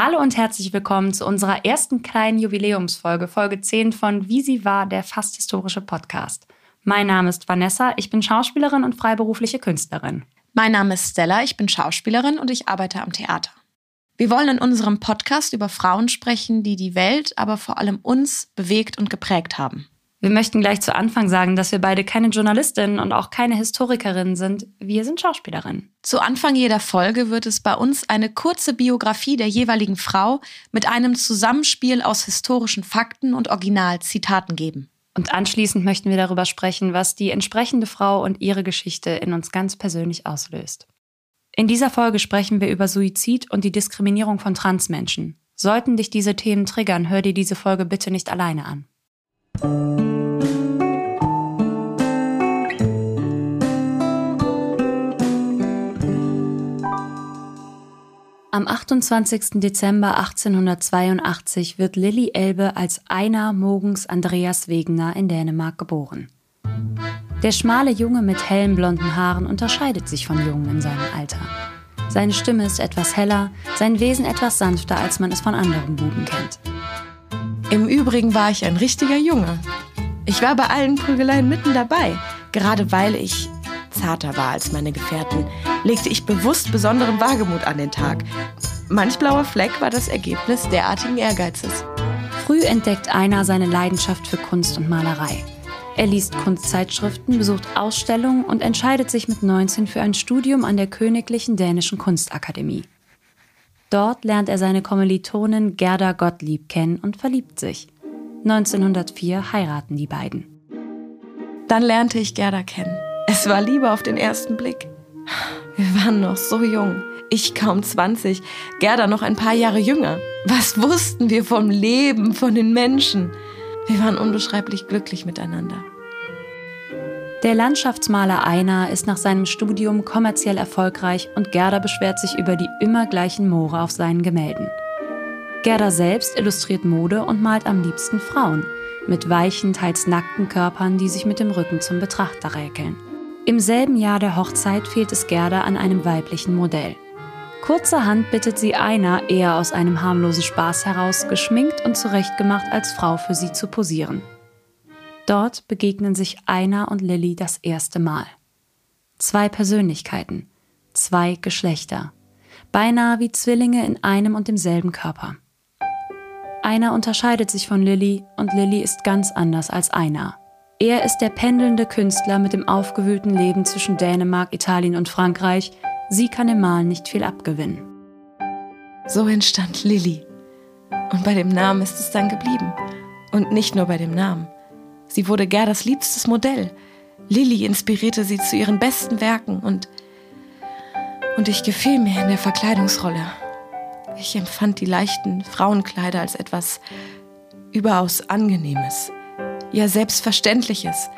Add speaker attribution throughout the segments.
Speaker 1: Hallo und herzlich willkommen zu unserer ersten kleinen Jubiläumsfolge, Folge 10 von Wie sie war, der fast historische Podcast. Mein Name ist Vanessa, ich bin Schauspielerin und freiberufliche Künstlerin.
Speaker 2: Mein Name ist Stella, ich bin Schauspielerin und ich arbeite am Theater. Wir wollen in unserem Podcast über Frauen sprechen, die die Welt, aber vor allem uns bewegt und geprägt haben.
Speaker 1: Wir möchten gleich zu Anfang sagen, dass wir beide keine Journalistinnen und auch keine Historikerinnen sind. Wir sind Schauspielerinnen.
Speaker 2: Zu Anfang jeder Folge wird es bei uns eine kurze Biografie der jeweiligen Frau mit einem Zusammenspiel aus historischen Fakten und Originalzitaten geben.
Speaker 1: Und anschließend möchten wir darüber sprechen, was die entsprechende Frau und ihre Geschichte in uns ganz persönlich auslöst. In dieser Folge sprechen wir über Suizid und die Diskriminierung von Transmenschen. Sollten dich diese Themen triggern, hör dir diese Folge bitte nicht alleine an. Am 28. Dezember 1882 wird Lilly Elbe als Einar Mogens Andreas Wegener in Dänemark geboren. Der schmale Junge mit hellen blonden Haaren unterscheidet sich von Jungen in seinem Alter. Seine Stimme ist etwas heller, sein Wesen etwas sanfter, als man es von anderen Buben kennt.
Speaker 2: Im Übrigen war ich ein richtiger Junge. Ich war bei allen Prügeleien mitten dabei. Gerade weil ich zarter war als meine Gefährten, legte ich bewusst besonderen Wagemut an den Tag. Manch blauer Fleck war das Ergebnis derartigen Ehrgeizes.
Speaker 1: Früh entdeckt einer seine Leidenschaft für Kunst und Malerei. Er liest Kunstzeitschriften, besucht Ausstellungen und entscheidet sich mit 19 für ein Studium an der Königlichen Dänischen Kunstakademie. Dort lernt er seine Kommilitonin Gerda Gottlieb kennen und verliebt sich. 1904 heiraten die beiden.
Speaker 2: Dann lernte ich Gerda kennen. Es war Liebe auf den ersten Blick. Wir waren noch so jung. Ich kaum 20, Gerda noch ein paar Jahre jünger. Was wussten wir vom Leben, von den Menschen? Wir waren unbeschreiblich glücklich miteinander.
Speaker 1: Der Landschaftsmaler Einar ist nach seinem Studium kommerziell erfolgreich und Gerda beschwert sich über die immer gleichen Moore auf seinen Gemälden. Gerda selbst illustriert Mode und malt am liebsten Frauen, mit weichen, teils nackten Körpern, die sich mit dem Rücken zum Betrachter räkeln. Im selben Jahr der Hochzeit fehlt es Gerda an einem weiblichen Modell. Kurzerhand bittet sie Einar eher aus einem harmlosen Spaß heraus, geschminkt und zurechtgemacht als Frau für sie zu posieren. Dort begegnen sich Einar und Lilly das erste Mal. Zwei Persönlichkeiten, zwei Geschlechter, beinahe wie Zwillinge in einem und demselben Körper. Einar unterscheidet sich von Lilly und Lilly ist ganz anders als Einar. Er ist der pendelnde Künstler mit dem aufgewühlten Leben zwischen Dänemark, Italien und Frankreich. Sie kann im Malen nicht viel abgewinnen.
Speaker 2: So entstand Lilly. Und bei dem Namen ist es dann geblieben. Und nicht nur bei dem Namen. Sie wurde Gerdas liebstes Modell. Lilly inspirierte sie zu ihren besten Werken und, und ich gefiel mir in der Verkleidungsrolle. Ich empfand die leichten Frauenkleider als etwas überaus Angenehmes, ja Selbstverständliches.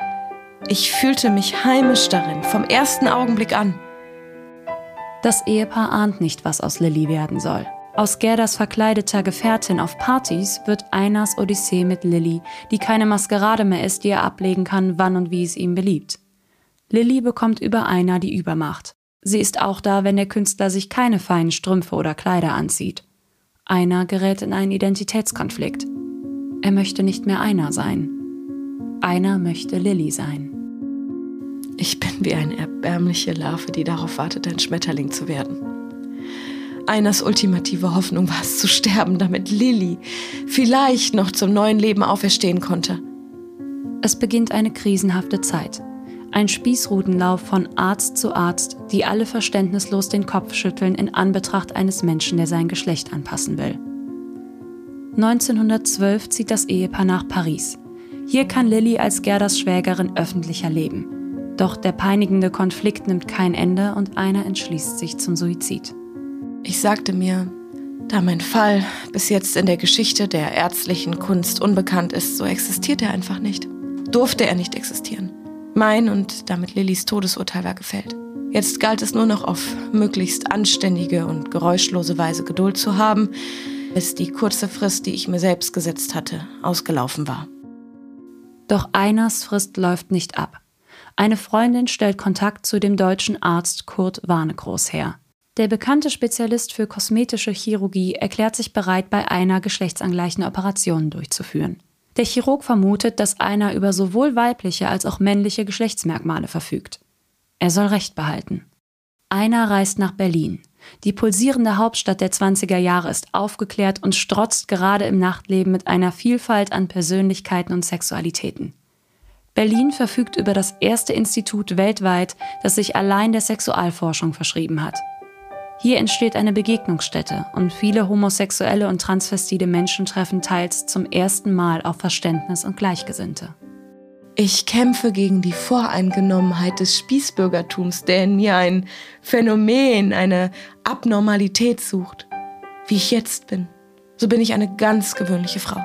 Speaker 2: Ich fühlte mich heimisch darin, vom ersten Augenblick an.
Speaker 1: Das Ehepaar ahnt nicht, was aus Lilly werden soll. Aus Gerdas verkleideter Gefährtin auf Partys wird Einars Odyssee mit Lilly, die keine Maskerade mehr ist, die er ablegen kann, wann und wie es ihm beliebt. Lilly bekommt über Einar die Übermacht. Sie ist auch da, wenn der Künstler sich keine feinen Strümpfe oder Kleider anzieht. Einar gerät in einen Identitätskonflikt. Er möchte nicht mehr Einar sein. Einar möchte Lilly sein.
Speaker 2: Ich bin wie eine erbärmliche Larve, die darauf wartet, ein Schmetterling zu werden. Einers ultimative Hoffnung war es zu sterben, damit Lilly vielleicht noch zum neuen Leben auferstehen konnte.
Speaker 1: Es beginnt eine krisenhafte Zeit. Ein Spießrutenlauf von Arzt zu Arzt, die alle verständnislos den Kopf schütteln in Anbetracht eines Menschen, der sein Geschlecht anpassen will. 1912 zieht das Ehepaar nach Paris. Hier kann Lilly als Gerdas Schwägerin öffentlicher leben. Doch der peinigende Konflikt nimmt kein Ende und einer entschließt sich zum Suizid.
Speaker 2: Ich sagte mir, da mein Fall bis jetzt in der Geschichte der ärztlichen Kunst unbekannt ist, so existiert er einfach nicht. Durfte er nicht existieren. Mein und damit Lillys Todesurteil war gefällt. Jetzt galt es nur noch auf möglichst anständige und geräuschlose Weise Geduld zu haben, bis die kurze Frist, die ich mir selbst gesetzt hatte, ausgelaufen war.
Speaker 1: Doch Einers Frist läuft nicht ab. Eine Freundin stellt Kontakt zu dem deutschen Arzt Kurt Warnekroß her. Der bekannte Spezialist für kosmetische Chirurgie erklärt sich bereit, bei einer geschlechtsangleichende Operationen durchzuführen. Der Chirurg vermutet, dass einer über sowohl weibliche als auch männliche Geschlechtsmerkmale verfügt. Er soll Recht behalten. Einer reist nach Berlin. Die pulsierende Hauptstadt der 20er Jahre ist aufgeklärt und strotzt gerade im Nachtleben mit einer Vielfalt an Persönlichkeiten und Sexualitäten. Berlin verfügt über das erste Institut weltweit, das sich allein der Sexualforschung verschrieben hat. Hier entsteht eine Begegnungsstätte und viele homosexuelle und transvestide Menschen treffen teils zum ersten Mal auf Verständnis und Gleichgesinnte.
Speaker 2: Ich kämpfe gegen die Voreingenommenheit des Spießbürgertums, der in mir ein Phänomen, eine Abnormalität sucht. Wie ich jetzt bin, so bin ich eine ganz gewöhnliche Frau.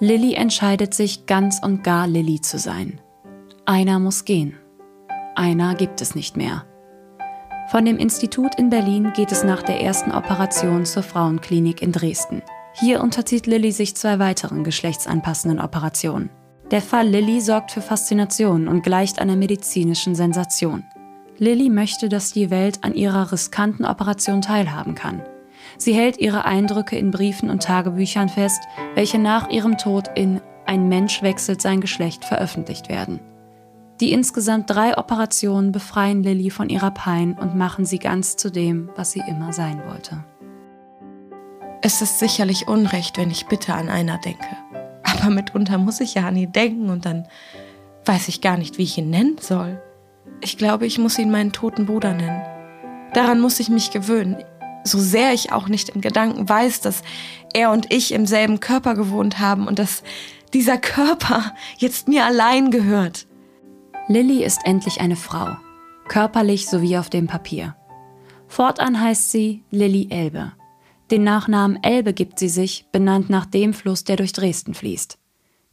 Speaker 1: Lilly entscheidet sich, ganz und gar Lilly zu sein. Einer muss gehen. Einer gibt es nicht mehr. Von dem Institut in Berlin geht es nach der ersten Operation zur Frauenklinik in Dresden. Hier unterzieht Lilly sich zwei weiteren geschlechtsanpassenden Operationen. Der Fall Lilly sorgt für Faszination und gleicht einer medizinischen Sensation. Lilly möchte, dass die Welt an ihrer riskanten Operation teilhaben kann. Sie hält ihre Eindrücke in Briefen und Tagebüchern fest, welche nach ihrem Tod in Ein Mensch wechselt sein Geschlecht veröffentlicht werden. Die insgesamt drei Operationen befreien Lilly von ihrer Pein und machen sie ganz zu dem, was sie immer sein wollte.
Speaker 2: Es ist sicherlich Unrecht, wenn ich bitte an einer denke. Aber mitunter muss ich ja an ihn denken und dann weiß ich gar nicht, wie ich ihn nennen soll. Ich glaube, ich muss ihn meinen toten Bruder nennen. Daran muss ich mich gewöhnen so sehr ich auch nicht in Gedanken weiß, dass er und ich im selben Körper gewohnt haben und dass dieser Körper jetzt mir allein gehört.
Speaker 1: Lilly ist endlich eine Frau, körperlich sowie auf dem Papier. Fortan heißt sie Lilly Elbe. Den Nachnamen Elbe gibt sie sich, benannt nach dem Fluss, der durch Dresden fließt.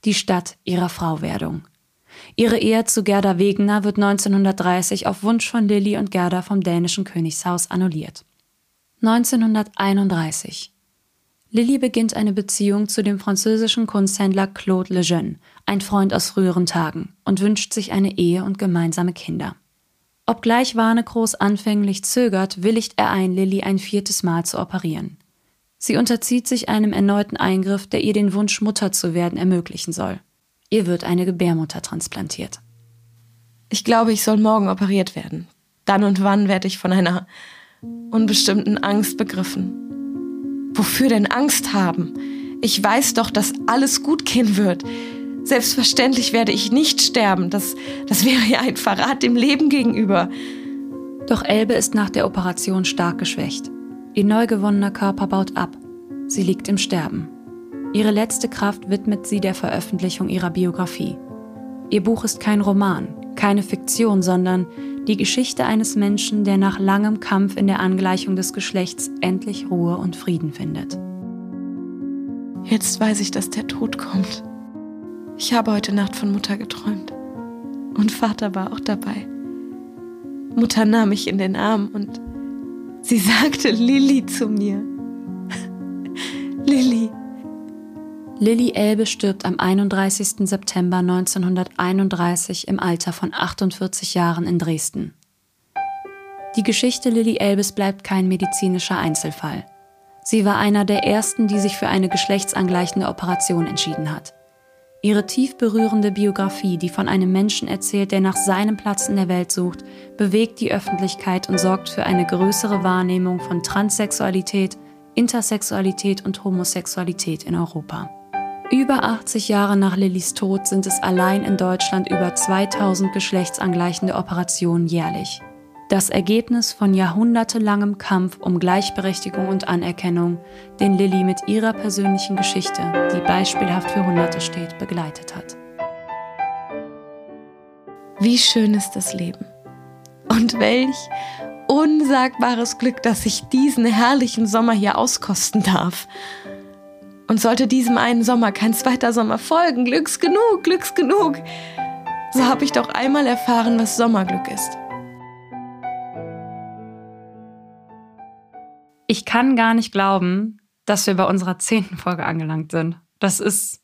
Speaker 1: Die Stadt ihrer Frauwerdung. Ihre Ehe zu Gerda Wegener wird 1930 auf Wunsch von Lilly und Gerda vom dänischen Königshaus annulliert. 1931. Lilly beginnt eine Beziehung zu dem französischen Kunsthändler Claude Lejeune, ein Freund aus früheren Tagen, und wünscht sich eine Ehe und gemeinsame Kinder. Obgleich Warnekroos anfänglich zögert, willigt er ein, Lilly ein viertes Mal zu operieren. Sie unterzieht sich einem erneuten Eingriff, der ihr den Wunsch, Mutter zu werden, ermöglichen soll. Ihr wird eine Gebärmutter transplantiert.
Speaker 2: Ich glaube, ich soll morgen operiert werden. Dann und wann werde ich von einer unbestimmten Angst begriffen. Wofür denn Angst haben? Ich weiß doch, dass alles gut gehen wird. Selbstverständlich werde ich nicht sterben. Das, das wäre ja ein Verrat dem Leben gegenüber.
Speaker 1: Doch Elbe ist nach der Operation stark geschwächt. Ihr neu gewonnener Körper baut ab. Sie liegt im Sterben. Ihre letzte Kraft widmet sie der Veröffentlichung ihrer Biografie. Ihr Buch ist kein Roman, keine Fiktion, sondern die Geschichte eines Menschen, der nach langem Kampf in der Angleichung des Geschlechts endlich Ruhe und Frieden findet.
Speaker 2: Jetzt weiß ich, dass der Tod kommt. Ich habe heute Nacht von Mutter geträumt. Und Vater war auch dabei. Mutter nahm mich in den Arm und sie sagte Lilly zu mir. Lilly,
Speaker 1: Lilly Elbe stirbt am 31. September 1931 im Alter von 48 Jahren in Dresden. Die Geschichte Lilly Elbes bleibt kein medizinischer Einzelfall. Sie war einer der ersten, die sich für eine geschlechtsangleichende Operation entschieden hat. Ihre tief berührende Biografie, die von einem Menschen erzählt, der nach seinem Platz in der Welt sucht, bewegt die Öffentlichkeit und sorgt für eine größere Wahrnehmung von Transsexualität, Intersexualität und Homosexualität in Europa. Über 80 Jahre nach Lillys Tod sind es allein in Deutschland über 2000 geschlechtsangleichende Operationen jährlich. Das Ergebnis von jahrhundertelangem Kampf um Gleichberechtigung und Anerkennung, den Lilly mit ihrer persönlichen Geschichte, die beispielhaft für Hunderte steht, begleitet hat.
Speaker 2: Wie schön ist das Leben. Und welch unsagbares Glück, dass ich diesen herrlichen Sommer hier auskosten darf. Und sollte diesem einen Sommer kein zweiter Sommer folgen, Glücks genug, Glücks genug, so habe ich doch einmal erfahren, was Sommerglück ist.
Speaker 1: Ich kann gar nicht glauben, dass wir bei unserer zehnten Folge angelangt sind. Das ist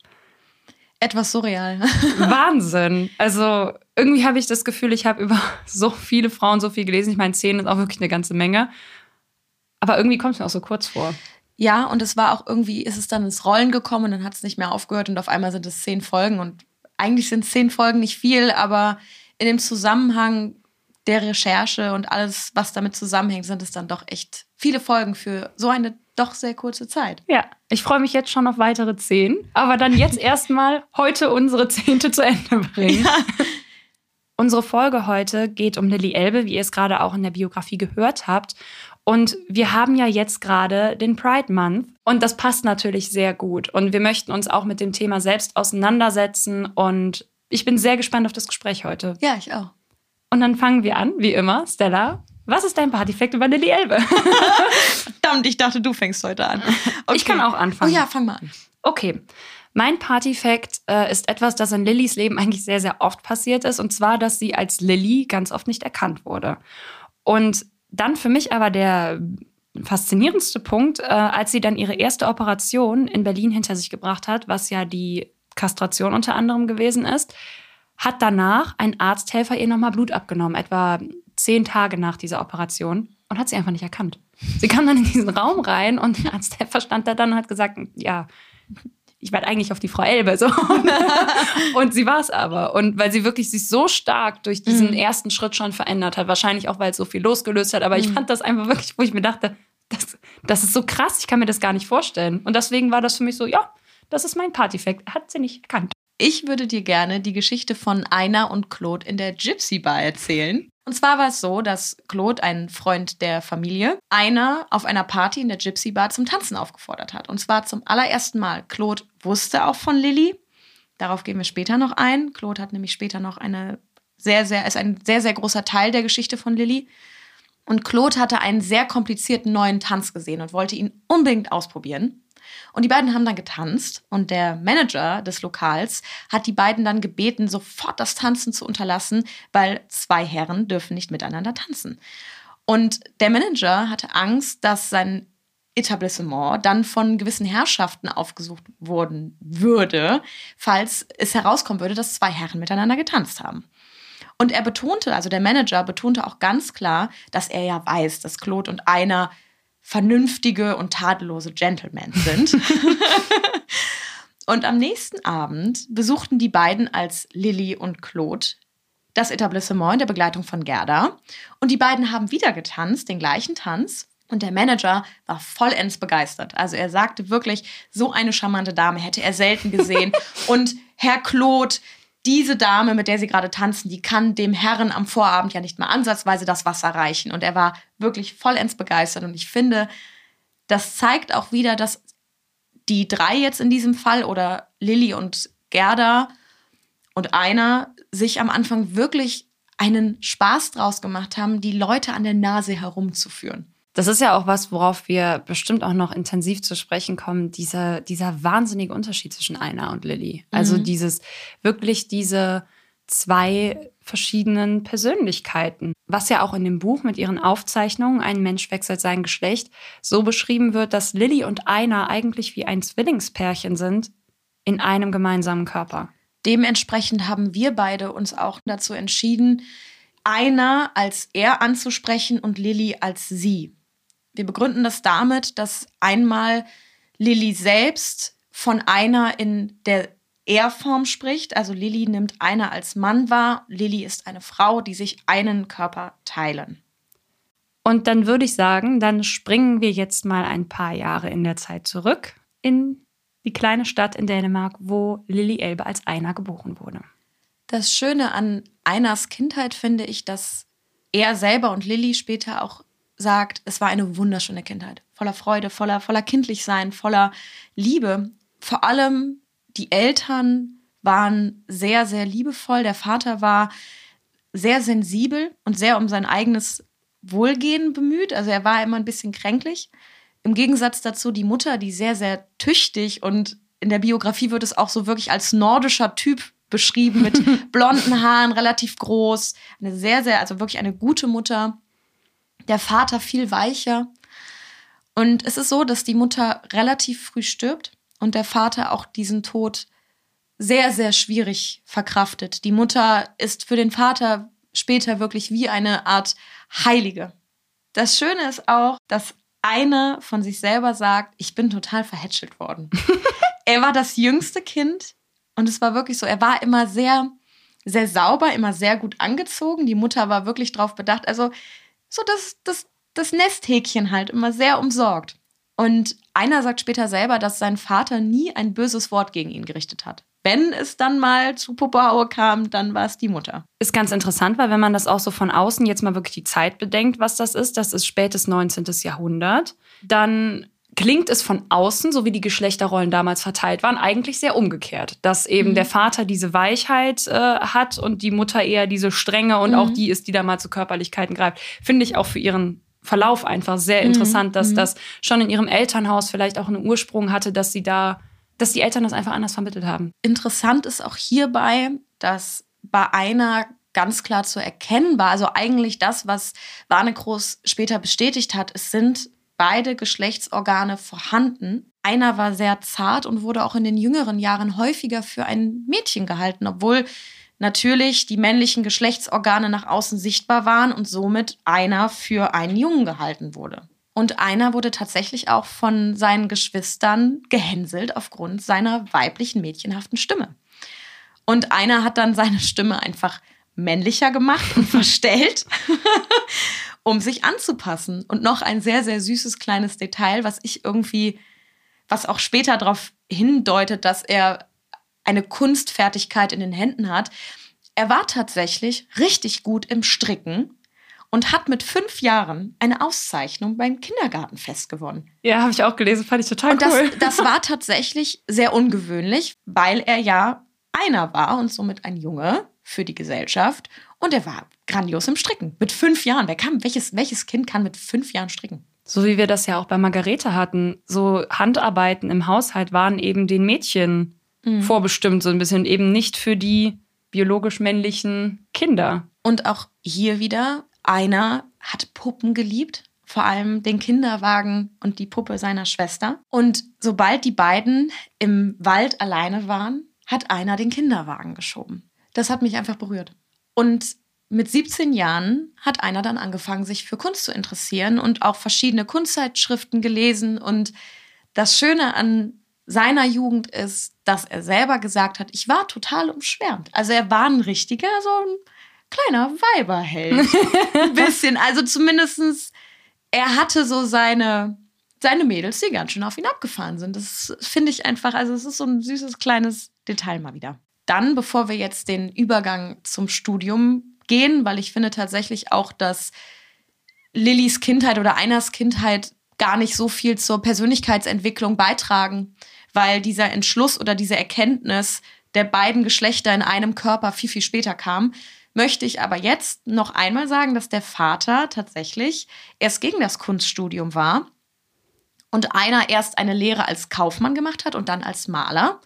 Speaker 2: etwas surreal.
Speaker 1: Wahnsinn. Also irgendwie habe ich das Gefühl, ich habe über so viele Frauen so viel gelesen. Ich meine, zehn ist auch wirklich eine ganze Menge. Aber irgendwie kommt es mir auch so kurz vor.
Speaker 2: Ja, und es war auch irgendwie, ist es dann ins Rollen gekommen und dann hat es nicht mehr aufgehört und auf einmal sind es zehn Folgen und eigentlich sind zehn Folgen nicht viel, aber in dem Zusammenhang der Recherche und alles, was damit zusammenhängt, sind es dann doch echt viele Folgen für so eine doch sehr kurze Zeit.
Speaker 1: Ja, ich freue mich jetzt schon auf weitere zehn, aber dann jetzt erstmal heute unsere zehnte zu Ende bringen. Ja. Unsere Folge heute geht um Lilly Elbe, wie ihr es gerade auch in der Biografie gehört habt. Und wir haben ja jetzt gerade den Pride Month und das passt natürlich sehr gut. Und wir möchten uns auch mit dem Thema selbst auseinandersetzen und ich bin sehr gespannt auf das Gespräch heute.
Speaker 2: Ja, ich auch.
Speaker 1: Und dann fangen wir an, wie immer. Stella, was ist dein Partyfact über Lilly Elbe?
Speaker 2: Verdammt, ich dachte, du fängst heute an.
Speaker 1: Okay. Ich kann auch anfangen.
Speaker 2: Oh ja, fang mal an.
Speaker 1: Okay. Mein Partyfact äh, ist etwas, das in Lillys Leben eigentlich sehr, sehr oft passiert ist. Und zwar, dass sie als Lilly ganz oft nicht erkannt wurde. Und dann für mich aber der faszinierendste Punkt, äh, als sie dann ihre erste Operation in Berlin hinter sich gebracht hat, was ja die Kastration unter anderem gewesen ist, hat danach ein Arzthelfer ihr nochmal Blut abgenommen, etwa zehn Tage nach dieser Operation, und hat sie einfach nicht erkannt. Sie kam dann in diesen Raum rein und der Arzthelfer stand da dann und hat gesagt, ja, ich werde eigentlich auf die Frau Elbe. So. und sie war es aber. Und weil sie wirklich sich so stark durch diesen mhm. ersten Schritt schon verändert hat, wahrscheinlich auch, weil es so viel losgelöst hat. Aber mhm. ich fand das einfach wirklich, wo ich mir dachte, das, das ist so krass, ich kann mir das gar nicht vorstellen. Und deswegen war das für mich so, ja, das ist mein Partyfact. Hat sie nicht erkannt.
Speaker 2: Ich würde dir gerne die Geschichte von Einer und Claude in der Gypsy Bar erzählen. Und zwar war es so, dass Claude, ein Freund der Familie, einer auf einer Party in der Gypsy Bar zum Tanzen aufgefordert hat. Und zwar zum allerersten Mal. Claude wusste auch von Lilly. Darauf gehen wir später noch ein. Claude hat nämlich später noch eine sehr, sehr, ist ein sehr, sehr großer Teil der Geschichte von Lilly. Und Claude hatte einen sehr komplizierten neuen Tanz gesehen und wollte ihn unbedingt ausprobieren. Und die beiden haben dann getanzt und der Manager des Lokals hat die beiden dann gebeten, sofort das Tanzen zu unterlassen, weil zwei Herren dürfen nicht miteinander tanzen. Und der Manager hatte Angst, dass sein Etablissement dann von gewissen Herrschaften aufgesucht worden würde, falls es herauskommen würde, dass zwei Herren miteinander getanzt haben. Und er betonte, also der Manager betonte auch ganz klar, dass er ja weiß, dass Claude und einer vernünftige und tadellose Gentlemen sind. und am nächsten Abend besuchten die beiden als Lilly und Claude das Etablissement in der Begleitung von Gerda. Und die beiden haben wieder getanzt, den gleichen Tanz. Und der Manager war vollends begeistert. Also er sagte wirklich, so eine charmante Dame hätte er selten gesehen. und Herr Claude, diese Dame, mit der sie gerade tanzen, die kann dem Herren am Vorabend ja nicht mal ansatzweise das Wasser reichen. Und er war wirklich vollends begeistert. Und ich finde, das zeigt auch wieder, dass die drei jetzt in diesem Fall oder Lilly und Gerda und einer sich am Anfang wirklich einen Spaß draus gemacht haben, die Leute an der Nase herumzuführen.
Speaker 1: Das ist ja auch was, worauf wir bestimmt auch noch intensiv zu sprechen kommen, dieser, dieser wahnsinnige Unterschied zwischen Einer und Lilly. Also mhm. dieses, wirklich diese zwei verschiedenen Persönlichkeiten. Was ja auch in dem Buch mit ihren Aufzeichnungen, ein Mensch wechselt sein Geschlecht, so beschrieben wird, dass Lilly und Einer eigentlich wie ein Zwillingspärchen sind in einem gemeinsamen Körper.
Speaker 2: Dementsprechend haben wir beide uns auch dazu entschieden, einer als er anzusprechen und Lilly als sie. Wir begründen das damit, dass einmal Lilly selbst von einer in der Er-Form spricht. Also Lilly nimmt einer als Mann wahr. Lilly ist eine Frau, die sich einen Körper teilen.
Speaker 1: Und dann würde ich sagen, dann springen wir jetzt mal ein paar Jahre in der Zeit zurück in die kleine Stadt in Dänemark, wo Lilly Elbe als Einer geboren wurde.
Speaker 2: Das Schöne an Einers Kindheit finde ich, dass er selber und Lilly später auch sagt, es war eine wunderschöne Kindheit. Voller Freude, voller, voller Kindlichsein, voller Liebe. Vor allem die Eltern waren sehr, sehr liebevoll. Der Vater war sehr sensibel und sehr um sein eigenes Wohlgehen bemüht. Also er war immer ein bisschen kränklich. Im Gegensatz dazu die Mutter, die sehr, sehr tüchtig und in der Biografie wird es auch so wirklich als nordischer Typ beschrieben mit blonden Haaren, relativ groß. Eine sehr, sehr, also wirklich eine gute Mutter der Vater viel weicher. Und es ist so, dass die Mutter relativ früh stirbt und der Vater auch diesen Tod sehr, sehr schwierig verkraftet. Die Mutter ist für den Vater später wirklich wie eine Art Heilige. Das Schöne ist auch, dass einer von sich selber sagt, ich bin total verhätschelt worden. er war das jüngste Kind und es war wirklich so, er war immer sehr, sehr sauber, immer sehr gut angezogen. Die Mutter war wirklich drauf bedacht. Also so das, das, das Nesthäkchen halt immer sehr umsorgt. Und einer sagt später selber, dass sein Vater nie ein böses Wort gegen ihn gerichtet hat. Wenn es dann mal zu Popohaue kam, dann war es die Mutter.
Speaker 1: Ist ganz interessant, weil wenn man das auch so von außen jetzt mal wirklich die Zeit bedenkt, was das ist, das ist spätes 19. Jahrhundert, dann klingt es von außen, so wie die Geschlechterrollen damals verteilt waren, eigentlich sehr umgekehrt. Dass eben mhm. der Vater diese Weichheit äh, hat und die Mutter eher diese Strenge und mhm. auch die ist, die da mal zu Körperlichkeiten greift. Finde ich auch für ihren Verlauf einfach sehr mhm. interessant, dass mhm. das schon in ihrem Elternhaus vielleicht auch einen Ursprung hatte, dass sie da, dass die Eltern das einfach anders vermittelt haben.
Speaker 2: Interessant ist auch hierbei, dass bei einer ganz klar zu erkennen war, also eigentlich das, was Warnekroos später bestätigt hat, es sind beide Geschlechtsorgane vorhanden. Einer war sehr zart und wurde auch in den jüngeren Jahren häufiger für ein Mädchen gehalten, obwohl natürlich die männlichen Geschlechtsorgane nach außen sichtbar waren und somit einer für einen Jungen gehalten wurde. Und einer wurde tatsächlich auch von seinen Geschwistern gehänselt aufgrund seiner weiblichen, mädchenhaften Stimme. Und einer hat dann seine Stimme einfach männlicher gemacht und verstellt, um sich anzupassen. Und noch ein sehr, sehr süßes kleines Detail, was ich irgendwie, was auch später darauf hindeutet, dass er eine Kunstfertigkeit in den Händen hat. Er war tatsächlich richtig gut im Stricken und hat mit fünf Jahren eine Auszeichnung beim Kindergartenfest gewonnen.
Speaker 1: Ja, habe ich auch gelesen, fand ich total
Speaker 2: und cool. Das, das war tatsächlich sehr ungewöhnlich, weil er ja einer war und somit ein Junge für die Gesellschaft. Und er war grandios im Stricken. Mit fünf Jahren. Wer kann, welches, welches Kind kann mit fünf Jahren stricken?
Speaker 1: So wie wir das ja auch bei Margarete hatten. So Handarbeiten im Haushalt waren eben den Mädchen mhm. vorbestimmt, so ein bisschen eben nicht für die biologisch männlichen Kinder.
Speaker 2: Und auch hier wieder, einer hat Puppen geliebt, vor allem den Kinderwagen und die Puppe seiner Schwester. Und sobald die beiden im Wald alleine waren, hat einer den Kinderwagen geschoben. Das hat mich einfach berührt. Und mit 17 Jahren hat einer dann angefangen, sich für Kunst zu interessieren und auch verschiedene Kunstzeitschriften gelesen. Und das Schöne an seiner Jugend ist, dass er selber gesagt hat, ich war total umschwärmt. Also er war ein richtiger, so ein kleiner Weiberheld. ein bisschen. Also zumindestens er hatte so seine, seine Mädels, die ganz schön auf ihn abgefahren sind. Das finde ich einfach, also es ist so ein süßes kleines Detail mal wieder. Dann, bevor wir jetzt den Übergang zum Studium gehen, weil ich finde tatsächlich auch, dass Lillys Kindheit oder Einers Kindheit gar nicht so viel zur Persönlichkeitsentwicklung beitragen weil dieser Entschluss oder diese Erkenntnis der beiden Geschlechter in einem Körper viel, viel später kam, möchte ich aber jetzt noch einmal sagen, dass der Vater tatsächlich erst gegen das Kunststudium war und einer erst eine Lehre als Kaufmann gemacht hat und dann als Maler.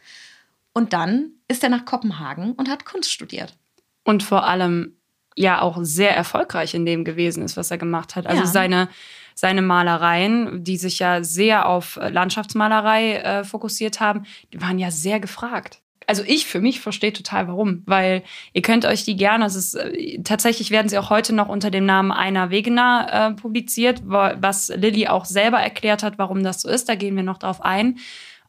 Speaker 2: Und dann ist er nach Kopenhagen und hat Kunst studiert.
Speaker 1: Und vor allem ja auch sehr erfolgreich in dem gewesen ist, was er gemacht hat. Also ja. seine seine Malereien, die sich ja sehr auf Landschaftsmalerei äh, fokussiert haben, die waren ja sehr gefragt. Also ich für mich verstehe total warum, weil ihr könnt euch die gerne, es ist, äh, tatsächlich werden sie auch heute noch unter dem Namen Einer Wegener äh, publiziert, was Lilly auch selber erklärt hat, warum das so ist. Da gehen wir noch drauf ein.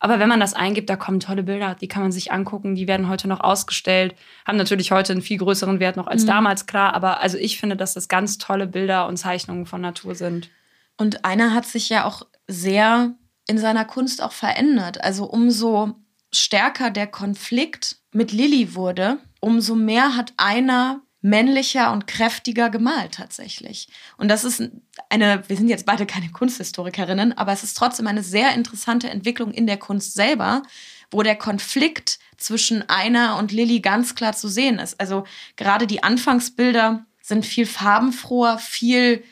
Speaker 1: Aber wenn man das eingibt, da kommen tolle Bilder, die kann man sich angucken, die werden heute noch ausgestellt, haben natürlich heute einen viel größeren Wert noch als mhm. damals, klar. Aber also ich finde, dass das ganz tolle Bilder und Zeichnungen von Natur sind.
Speaker 2: Und einer hat sich ja auch sehr in seiner Kunst auch verändert. Also umso stärker der Konflikt mit Lilly wurde, umso mehr hat einer männlicher und kräftiger gemalt tatsächlich. Und das ist eine, wir sind jetzt beide keine Kunsthistorikerinnen, aber es ist trotzdem eine sehr interessante Entwicklung in der Kunst selber, wo der Konflikt zwischen einer und Lilly ganz klar zu sehen ist. Also gerade die Anfangsbilder sind viel farbenfroher, viel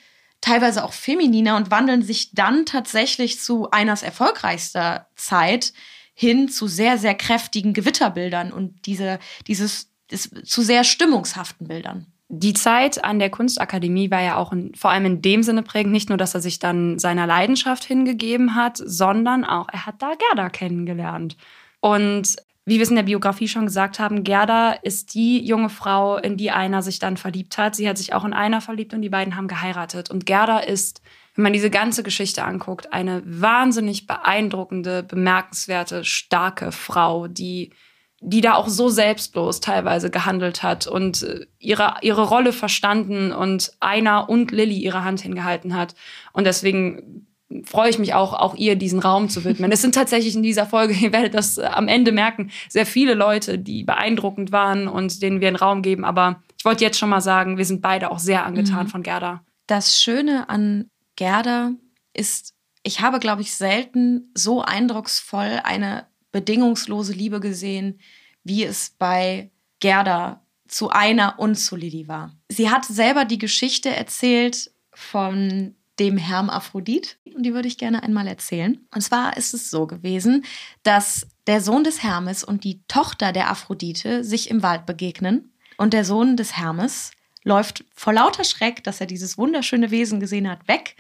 Speaker 2: teilweise auch femininer und wandeln sich dann tatsächlich zu Einers erfolgreichster Zeit hin zu sehr, sehr kräftigen Gewitterbildern und diese, dieses, zu sehr stimmungshaften Bildern.
Speaker 1: Die Zeit an der Kunstakademie war ja auch in, vor allem in dem Sinne prägend, nicht nur, dass er sich dann seiner Leidenschaft hingegeben hat, sondern auch, er hat da Gerda kennengelernt. Und wie wir es in der Biografie schon gesagt haben, Gerda ist die junge Frau, in die Einer sich dann verliebt hat. Sie hat sich auch in Einer verliebt und die beiden haben geheiratet. Und Gerda ist, wenn man diese ganze Geschichte anguckt, eine wahnsinnig beeindruckende, bemerkenswerte, starke Frau, die die da auch so selbstlos teilweise gehandelt hat und äh, ihre, ihre Rolle verstanden und einer und Lilly ihre Hand hingehalten hat. Und deswegen freue ich mich auch, auch ihr diesen Raum zu widmen. Es sind tatsächlich in dieser Folge, ihr werdet das äh, am Ende merken, sehr viele Leute, die beeindruckend waren und denen wir einen Raum geben. Aber ich wollte jetzt schon mal sagen, wir sind beide auch sehr angetan mhm. von Gerda.
Speaker 2: Das Schöne an Gerda ist, ich habe, glaube ich, selten so eindrucksvoll eine bedingungslose Liebe gesehen, wie es bei Gerda zu einer und zu Lilly war. Sie hat selber die Geschichte erzählt von dem Hermaphrodit. Und die würde ich gerne einmal erzählen. Und zwar ist es so gewesen, dass der Sohn des Hermes und die Tochter der Aphrodite sich im Wald begegnen. Und der Sohn des Hermes läuft vor lauter Schreck, dass er dieses wunderschöne Wesen gesehen hat, weg.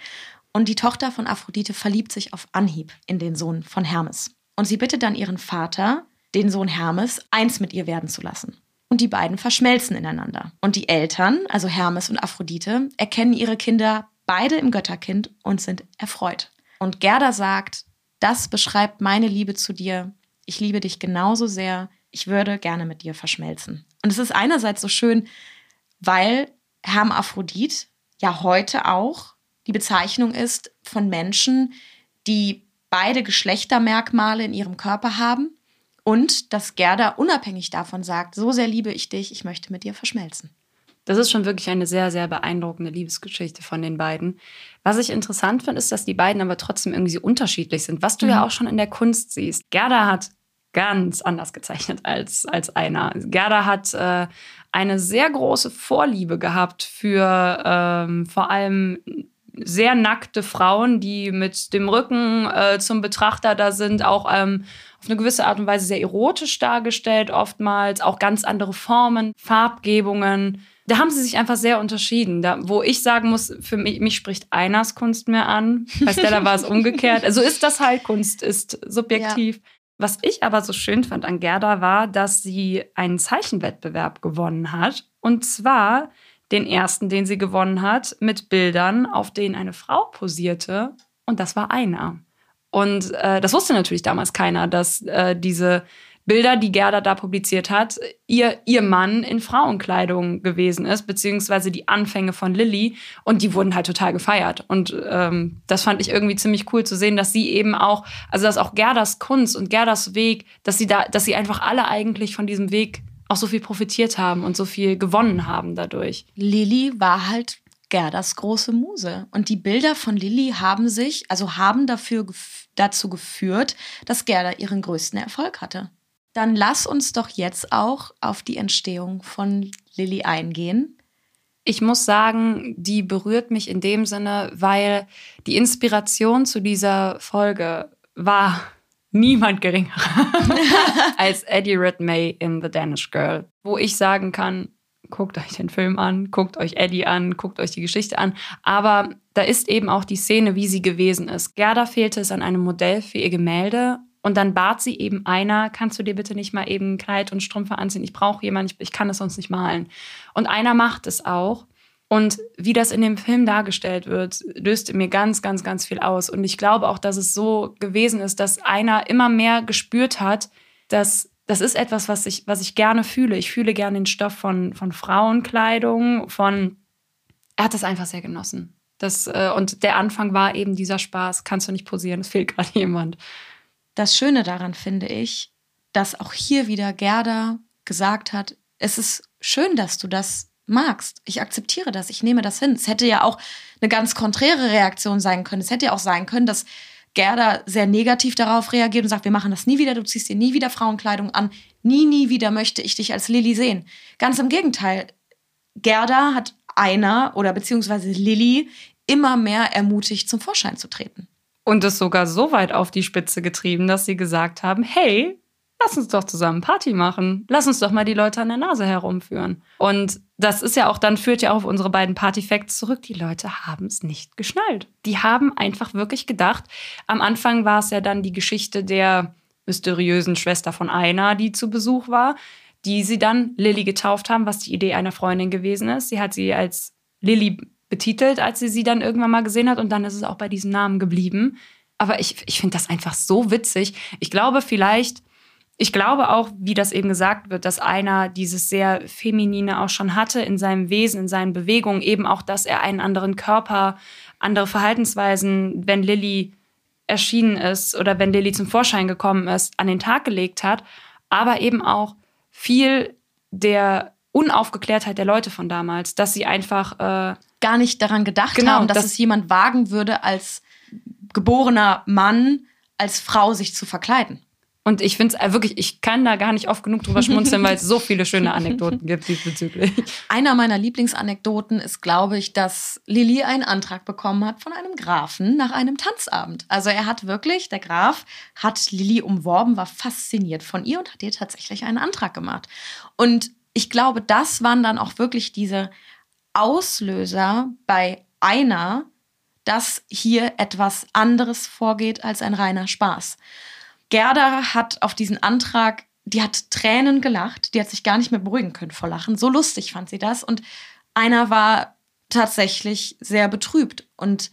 Speaker 2: Und die Tochter von Aphrodite verliebt sich auf Anhieb in den Sohn von Hermes. Und sie bittet dann ihren Vater, den Sohn Hermes, eins mit ihr werden zu lassen. Und die beiden verschmelzen ineinander. Und die Eltern, also Hermes und Aphrodite, erkennen ihre Kinder beide im Götterkind und sind erfreut. Und Gerda sagt, das beschreibt meine Liebe zu dir. Ich liebe dich genauso sehr. Ich würde gerne mit dir verschmelzen. Und es ist einerseits so schön, weil Hermaphrodit ja heute auch die Bezeichnung ist von Menschen, die beide Geschlechtermerkmale in ihrem Körper haben und dass Gerda unabhängig davon sagt, so sehr liebe ich dich, ich möchte mit dir verschmelzen.
Speaker 1: Das ist schon wirklich eine sehr, sehr beeindruckende Liebesgeschichte von den beiden. Was ich interessant finde, ist, dass die beiden aber trotzdem irgendwie so unterschiedlich sind, was du mhm. ja auch schon in der Kunst siehst. Gerda hat ganz anders gezeichnet als, als einer. Gerda hat äh, eine sehr große Vorliebe gehabt für ähm, vor allem sehr nackte Frauen, die mit dem Rücken äh, zum Betrachter da sind, auch ähm, auf eine gewisse Art und Weise sehr erotisch dargestellt, oftmals auch ganz andere Formen, Farbgebungen da haben sie sich einfach sehr unterschieden. Da, wo ich sagen muss, für mich, mich spricht Einers Kunst mehr an. Bei Stella war es umgekehrt. Also ist das halt Kunst, ist subjektiv. Ja. Was ich aber so schön fand an Gerda war, dass sie einen Zeichenwettbewerb gewonnen hat. Und zwar den ersten, den sie gewonnen hat, mit Bildern, auf denen eine Frau posierte. Und das war einer. Und äh, das wusste natürlich damals keiner, dass äh, diese Bilder, die Gerda da publiziert hat, ihr, ihr Mann in Frauenkleidung gewesen ist, beziehungsweise die Anfänge von Lilly. Und die wurden halt total gefeiert. Und ähm, das fand ich irgendwie ziemlich cool zu sehen, dass sie eben auch, also dass auch Gerdas Kunst und Gerdas Weg, dass sie da, dass sie einfach alle eigentlich von diesem Weg auch so viel profitiert haben und so viel gewonnen haben dadurch.
Speaker 2: Lilly war halt Gerdas große Muse. Und die Bilder von Lilly haben sich, also haben dafür, dazu geführt, dass Gerda ihren größten Erfolg hatte. Dann lass uns doch jetzt auch auf die Entstehung von Lilly eingehen.
Speaker 1: Ich muss sagen, die berührt mich in dem Sinne, weil die Inspiration zu dieser Folge war niemand geringer als Eddie Redmay in The Danish Girl, wo ich sagen kann, guckt euch den Film an, guckt euch Eddie an, guckt euch die Geschichte an. Aber da ist eben auch die Szene, wie sie gewesen ist. Gerda fehlte es an einem Modell für ihr Gemälde und dann bat sie eben einer, kannst du dir bitte nicht mal eben Kleid und Strümpfe anziehen? Ich brauche jemanden, ich, ich kann das sonst nicht malen. Und einer macht es auch. Und wie das in dem Film dargestellt wird, löst mir ganz, ganz, ganz viel aus. Und ich glaube auch, dass es so gewesen ist, dass einer immer mehr gespürt hat, dass das ist etwas, was ich, was ich gerne fühle. Ich fühle gerne den Stoff von, von Frauenkleidung, von. Er hat das einfach sehr genossen. Das, äh, und der Anfang war eben dieser Spaß. Kannst du nicht posieren, es fehlt gerade jemand.
Speaker 2: Das Schöne daran finde ich, dass auch hier wieder Gerda gesagt hat, es ist schön, dass du das magst. Ich akzeptiere das, ich nehme das hin. Es hätte ja auch eine ganz konträre Reaktion sein können. Es hätte ja auch sein können, dass Gerda sehr negativ darauf reagiert und sagt, wir machen das nie wieder, du ziehst dir nie wieder Frauenkleidung an, nie, nie wieder möchte ich dich als Lilly sehen. Ganz im Gegenteil, Gerda hat einer oder beziehungsweise Lilly immer mehr ermutigt, zum Vorschein zu treten
Speaker 1: und es sogar so weit auf die Spitze getrieben, dass sie gesagt haben, hey, lass uns doch zusammen Party machen. Lass uns doch mal die Leute an der Nase herumführen. Und das ist ja auch, dann führt ja auch auf unsere beiden Partyfacts zurück. Die Leute haben es nicht geschnallt. Die haben einfach wirklich gedacht, am Anfang war es ja dann die Geschichte der mysteriösen Schwester von einer, die zu Besuch war, die sie dann Lilly getauft haben, was die Idee einer Freundin gewesen ist. Sie hat sie als Lilly betitelt, als sie sie dann irgendwann mal gesehen hat und dann ist es auch bei diesem Namen geblieben. Aber ich, ich finde das einfach so witzig. Ich glaube vielleicht, ich glaube auch, wie das eben gesagt wird, dass einer dieses sehr Feminine auch schon hatte in seinem Wesen, in seinen Bewegungen, eben auch, dass er einen anderen Körper, andere Verhaltensweisen, wenn Lilly erschienen ist oder wenn Lilly zum Vorschein gekommen ist, an den Tag gelegt hat, aber eben auch viel der Unaufgeklärtheit der Leute von damals, dass sie einfach äh,
Speaker 2: gar nicht daran gedacht genau, haben, dass, dass es jemand wagen würde, als geborener Mann als Frau sich zu verkleiden.
Speaker 1: Und ich finde es äh, wirklich, ich kann da gar nicht oft genug drüber schmunzeln, weil es so viele schöne Anekdoten gibt diesbezüglich.
Speaker 2: Einer meiner Lieblingsanekdoten ist, glaube ich, dass Lilly einen Antrag bekommen hat von einem Grafen nach einem Tanzabend. Also er hat wirklich, der Graf hat Lilly umworben, war fasziniert von ihr und hat ihr tatsächlich einen Antrag gemacht. Und ich glaube, das waren dann auch wirklich diese Auslöser bei einer, dass hier etwas anderes vorgeht als ein reiner Spaß. Gerda hat auf diesen Antrag, die hat Tränen gelacht, die hat sich gar nicht mehr beruhigen können vor Lachen. So lustig fand sie das. Und einer war tatsächlich sehr betrübt. Und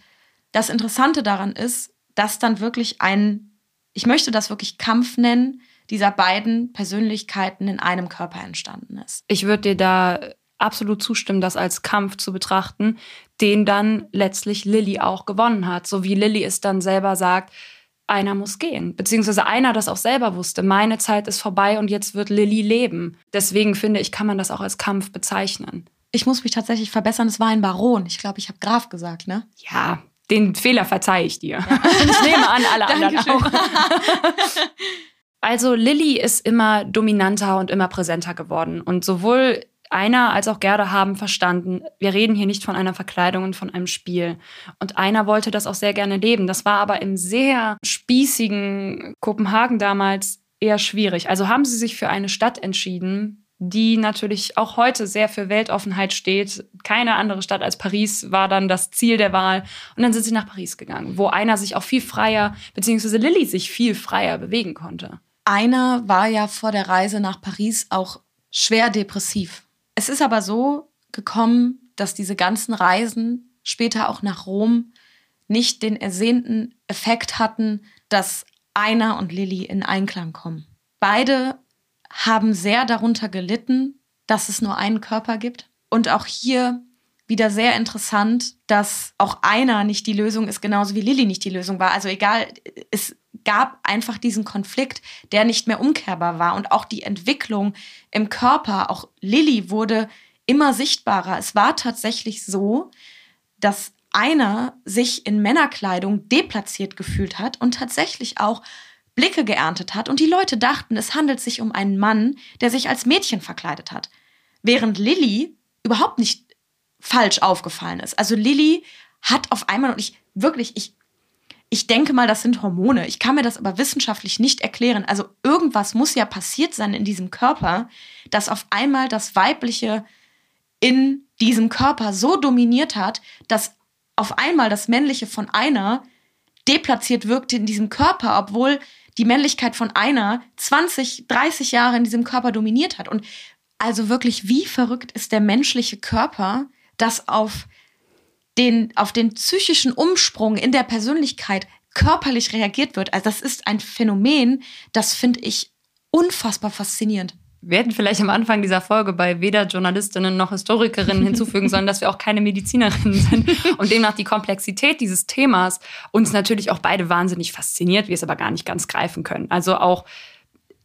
Speaker 2: das Interessante daran ist, dass dann wirklich ein, ich möchte das wirklich Kampf nennen, dieser beiden Persönlichkeiten in einem Körper entstanden ist.
Speaker 1: Ich würde dir da absolut zustimmen, das als Kampf zu betrachten, den dann letztlich Lilly auch gewonnen hat. So wie Lilly es dann selber sagt, einer muss gehen. Beziehungsweise einer das auch selber wusste. Meine Zeit ist vorbei und jetzt wird Lilly leben. Deswegen finde ich, kann man das auch als Kampf bezeichnen.
Speaker 2: Ich muss mich tatsächlich verbessern. Es war ein Baron. Ich glaube, ich habe Graf gesagt, ne?
Speaker 1: Ja, den Fehler verzeihe ich dir. Ja. Ich nehme an, alle anderen auch. also Lilly ist immer dominanter und immer präsenter geworden. Und sowohl einer als auch Gerda haben verstanden, wir reden hier nicht von einer Verkleidung und von einem Spiel. Und einer wollte das auch sehr gerne leben. Das war aber im sehr spießigen Kopenhagen damals eher schwierig. Also haben sie sich für eine Stadt entschieden, die natürlich auch heute sehr für Weltoffenheit steht. Keine andere Stadt als Paris war dann das Ziel der Wahl. Und dann sind sie nach Paris gegangen, wo einer sich auch viel freier, beziehungsweise Lilly sich viel freier bewegen konnte.
Speaker 2: Einer war ja vor der Reise nach Paris auch schwer depressiv. Es ist aber so gekommen, dass diese ganzen Reisen später auch nach Rom nicht den ersehnten Effekt hatten, dass Einer und Lilly in Einklang kommen. Beide haben sehr darunter gelitten, dass es nur einen Körper gibt. Und auch hier wieder sehr interessant, dass auch einer nicht die Lösung ist, genauso wie Lilly nicht die Lösung war. Also egal, es gab einfach diesen Konflikt, der nicht mehr umkehrbar war. Und auch die Entwicklung im Körper, auch Lilly wurde immer sichtbarer. Es war tatsächlich so, dass einer sich in Männerkleidung deplatziert gefühlt hat und tatsächlich auch Blicke geerntet hat. Und die Leute dachten, es handelt sich um einen Mann, der sich als Mädchen verkleidet hat. Während Lilly überhaupt nicht falsch aufgefallen ist. Also Lilly hat auf einmal, und ich wirklich, ich ich denke mal, das sind Hormone. Ich kann mir das aber wissenschaftlich nicht erklären. Also irgendwas muss ja passiert sein in diesem Körper, dass auf einmal das Weibliche in diesem Körper so dominiert hat, dass auf einmal das Männliche von einer deplatziert wirkte in diesem Körper, obwohl die Männlichkeit von einer 20, 30 Jahre in diesem Körper dominiert hat. Und also wirklich, wie verrückt ist der menschliche Körper, dass auf den, auf den psychischen Umsprung in der Persönlichkeit körperlich reagiert wird. Also das ist ein Phänomen, das finde ich unfassbar faszinierend.
Speaker 1: Wir hätten vielleicht am Anfang dieser Folge bei weder Journalistinnen noch Historikerinnen hinzufügen sollen, dass wir auch keine Medizinerinnen sind und demnach die Komplexität dieses Themas uns natürlich auch beide wahnsinnig fasziniert, wir es aber gar nicht ganz greifen können. Also auch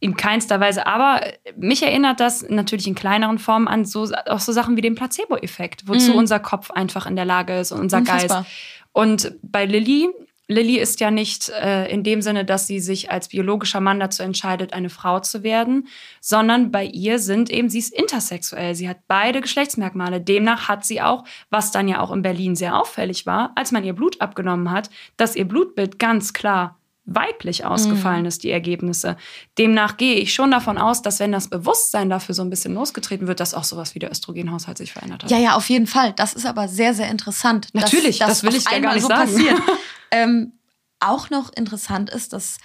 Speaker 1: in keinster Weise. Aber mich erinnert das natürlich in kleineren Formen an so, auch so Sachen wie den Placebo-Effekt, wozu mhm. unser Kopf einfach in der Lage ist und unser Unfassbar. Geist. Und bei Lilly, Lilly ist ja nicht äh, in dem Sinne, dass sie sich als biologischer Mann dazu entscheidet, eine Frau zu werden, sondern bei ihr sind eben, sie ist intersexuell. Sie hat beide Geschlechtsmerkmale. Demnach hat sie auch, was dann ja auch in Berlin sehr auffällig war, als man ihr Blut abgenommen hat, dass ihr Blutbild ganz klar weiblich ausgefallen mhm. ist, die Ergebnisse. Demnach gehe ich schon davon aus, dass wenn das Bewusstsein dafür so ein bisschen losgetreten wird, dass auch sowas wie der Östrogenhaushalt sich verändert hat.
Speaker 2: Ja, ja, auf jeden Fall. Das ist aber sehr, sehr interessant.
Speaker 1: Natürlich, dass, das will ich gar nicht so sagen. Passiert.
Speaker 2: ähm, auch noch interessant ist, dass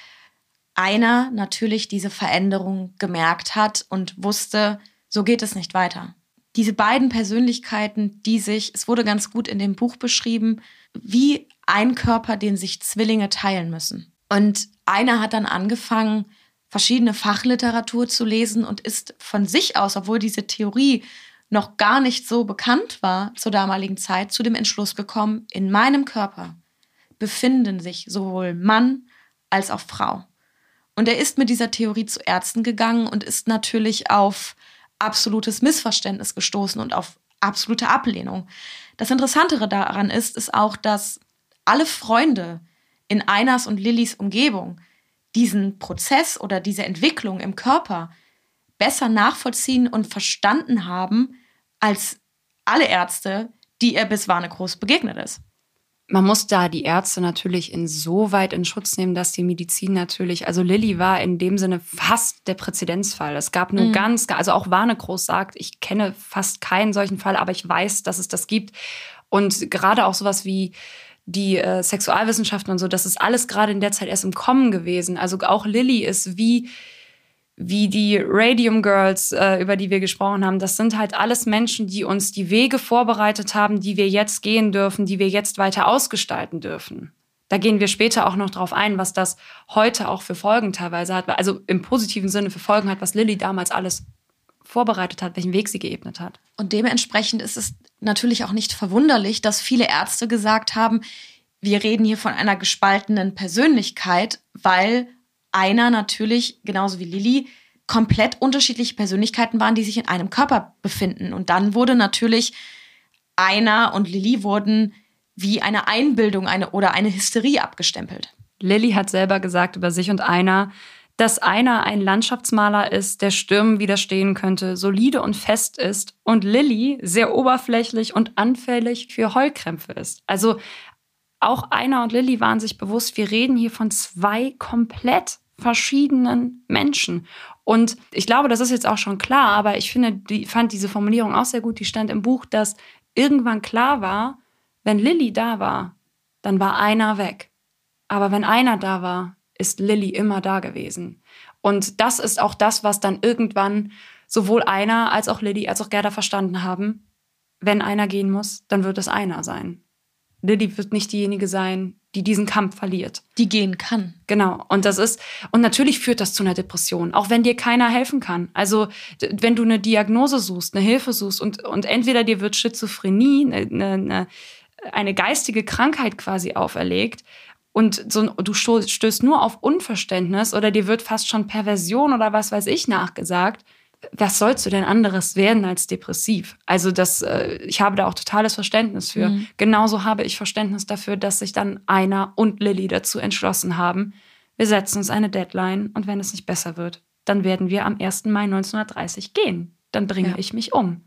Speaker 2: einer natürlich diese Veränderung gemerkt hat und wusste, so geht es nicht weiter. Diese beiden Persönlichkeiten, die sich, es wurde ganz gut in dem Buch beschrieben, wie ein Körper, den sich Zwillinge teilen müssen. Und einer hat dann angefangen, verschiedene Fachliteratur zu lesen und ist von sich aus, obwohl diese Theorie noch gar nicht so bekannt war zur damaligen Zeit, zu dem Entschluss gekommen, in meinem Körper befinden sich sowohl Mann als auch Frau. Und er ist mit dieser Theorie zu Ärzten gegangen und ist natürlich auf absolutes Missverständnis gestoßen und auf absolute Ablehnung. Das Interessantere daran ist, ist auch, dass alle Freunde in Einas und Lillys Umgebung diesen Prozess oder diese Entwicklung im Körper besser nachvollziehen und verstanden haben als alle Ärzte, die er bis Warnegroß begegnet ist
Speaker 1: man muss da die Ärzte natürlich insoweit in Schutz nehmen, dass die Medizin natürlich, also Lilly war in dem Sinne fast der Präzedenzfall. Es gab nur mhm. ganz, also auch Warnekroos sagt, ich kenne fast keinen solchen Fall, aber ich weiß, dass es das gibt. Und gerade auch sowas wie die äh, Sexualwissenschaften und so, das ist alles gerade in der Zeit erst im Kommen gewesen. Also auch Lilly ist wie wie die Radium Girls, äh, über die wir gesprochen haben, das sind halt alles Menschen, die uns die Wege vorbereitet haben, die wir jetzt gehen dürfen, die wir jetzt weiter ausgestalten dürfen. Da gehen wir später auch noch drauf ein, was das heute auch für Folgen teilweise hat, also im positiven Sinne für Folgen hat, was Lilly damals alles vorbereitet hat, welchen Weg sie geebnet hat.
Speaker 2: Und dementsprechend ist es natürlich auch nicht verwunderlich, dass viele Ärzte gesagt haben, wir reden hier von einer gespaltenen Persönlichkeit, weil einer natürlich, genauso wie Lilly, komplett unterschiedliche Persönlichkeiten waren, die sich in einem Körper befinden. Und dann wurde natürlich einer und Lilly wurden wie eine Einbildung eine, oder eine Hysterie abgestempelt.
Speaker 1: Lilly hat selber gesagt über sich und einer, dass einer ein Landschaftsmaler ist, der Stürmen widerstehen könnte, solide und fest ist und Lilly sehr oberflächlich und anfällig für Heulkrämpfe ist. Also auch einer und Lilly waren sich bewusst, wir reden hier von zwei komplett verschiedenen Menschen. Und ich glaube, das ist jetzt auch schon klar, aber ich finde, die, fand diese Formulierung auch sehr gut. Die stand im Buch, dass irgendwann klar war, wenn Lilly da war, dann war einer weg. Aber wenn einer da war, ist Lilly immer da gewesen. Und das ist auch das, was dann irgendwann sowohl einer als auch Lilly als auch Gerda verstanden haben. Wenn einer gehen muss, dann wird es einer sein. Lilly wird nicht diejenige sein, die diesen Kampf verliert.
Speaker 2: Die gehen kann.
Speaker 1: Genau. Und das ist, und natürlich führt das zu einer Depression, auch wenn dir keiner helfen kann. Also, wenn du eine Diagnose suchst, eine Hilfe suchst und, und entweder dir wird Schizophrenie, eine, eine, eine geistige Krankheit quasi auferlegt, und so, du stößt nur auf Unverständnis oder dir wird fast schon Perversion oder was weiß ich nachgesagt, was sollst du denn anderes werden als depressiv? Also das, äh, ich habe da auch totales Verständnis für. Mhm. Genauso habe ich Verständnis dafür, dass sich dann einer und Lilly dazu entschlossen haben, wir setzen uns eine Deadline und wenn es nicht besser wird, dann werden wir am 1. Mai 1930 gehen. Dann bringe ja. ich mich um.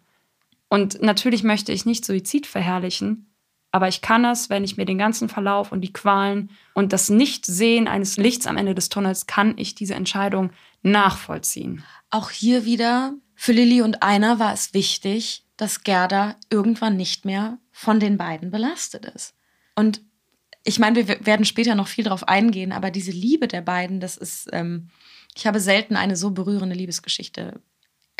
Speaker 1: Und natürlich möchte ich nicht Suizid verherrlichen, aber ich kann es, wenn ich mir den ganzen Verlauf und die Qualen und das Nichtsehen eines Lichts am Ende des Tunnels, kann ich diese Entscheidung nachvollziehen.
Speaker 2: Auch hier wieder, für Lilly und Einer war es wichtig, dass Gerda irgendwann nicht mehr von den beiden belastet ist. Und ich meine, wir werden später noch viel darauf eingehen, aber diese Liebe der beiden, das ist, ähm, ich habe selten eine so berührende Liebesgeschichte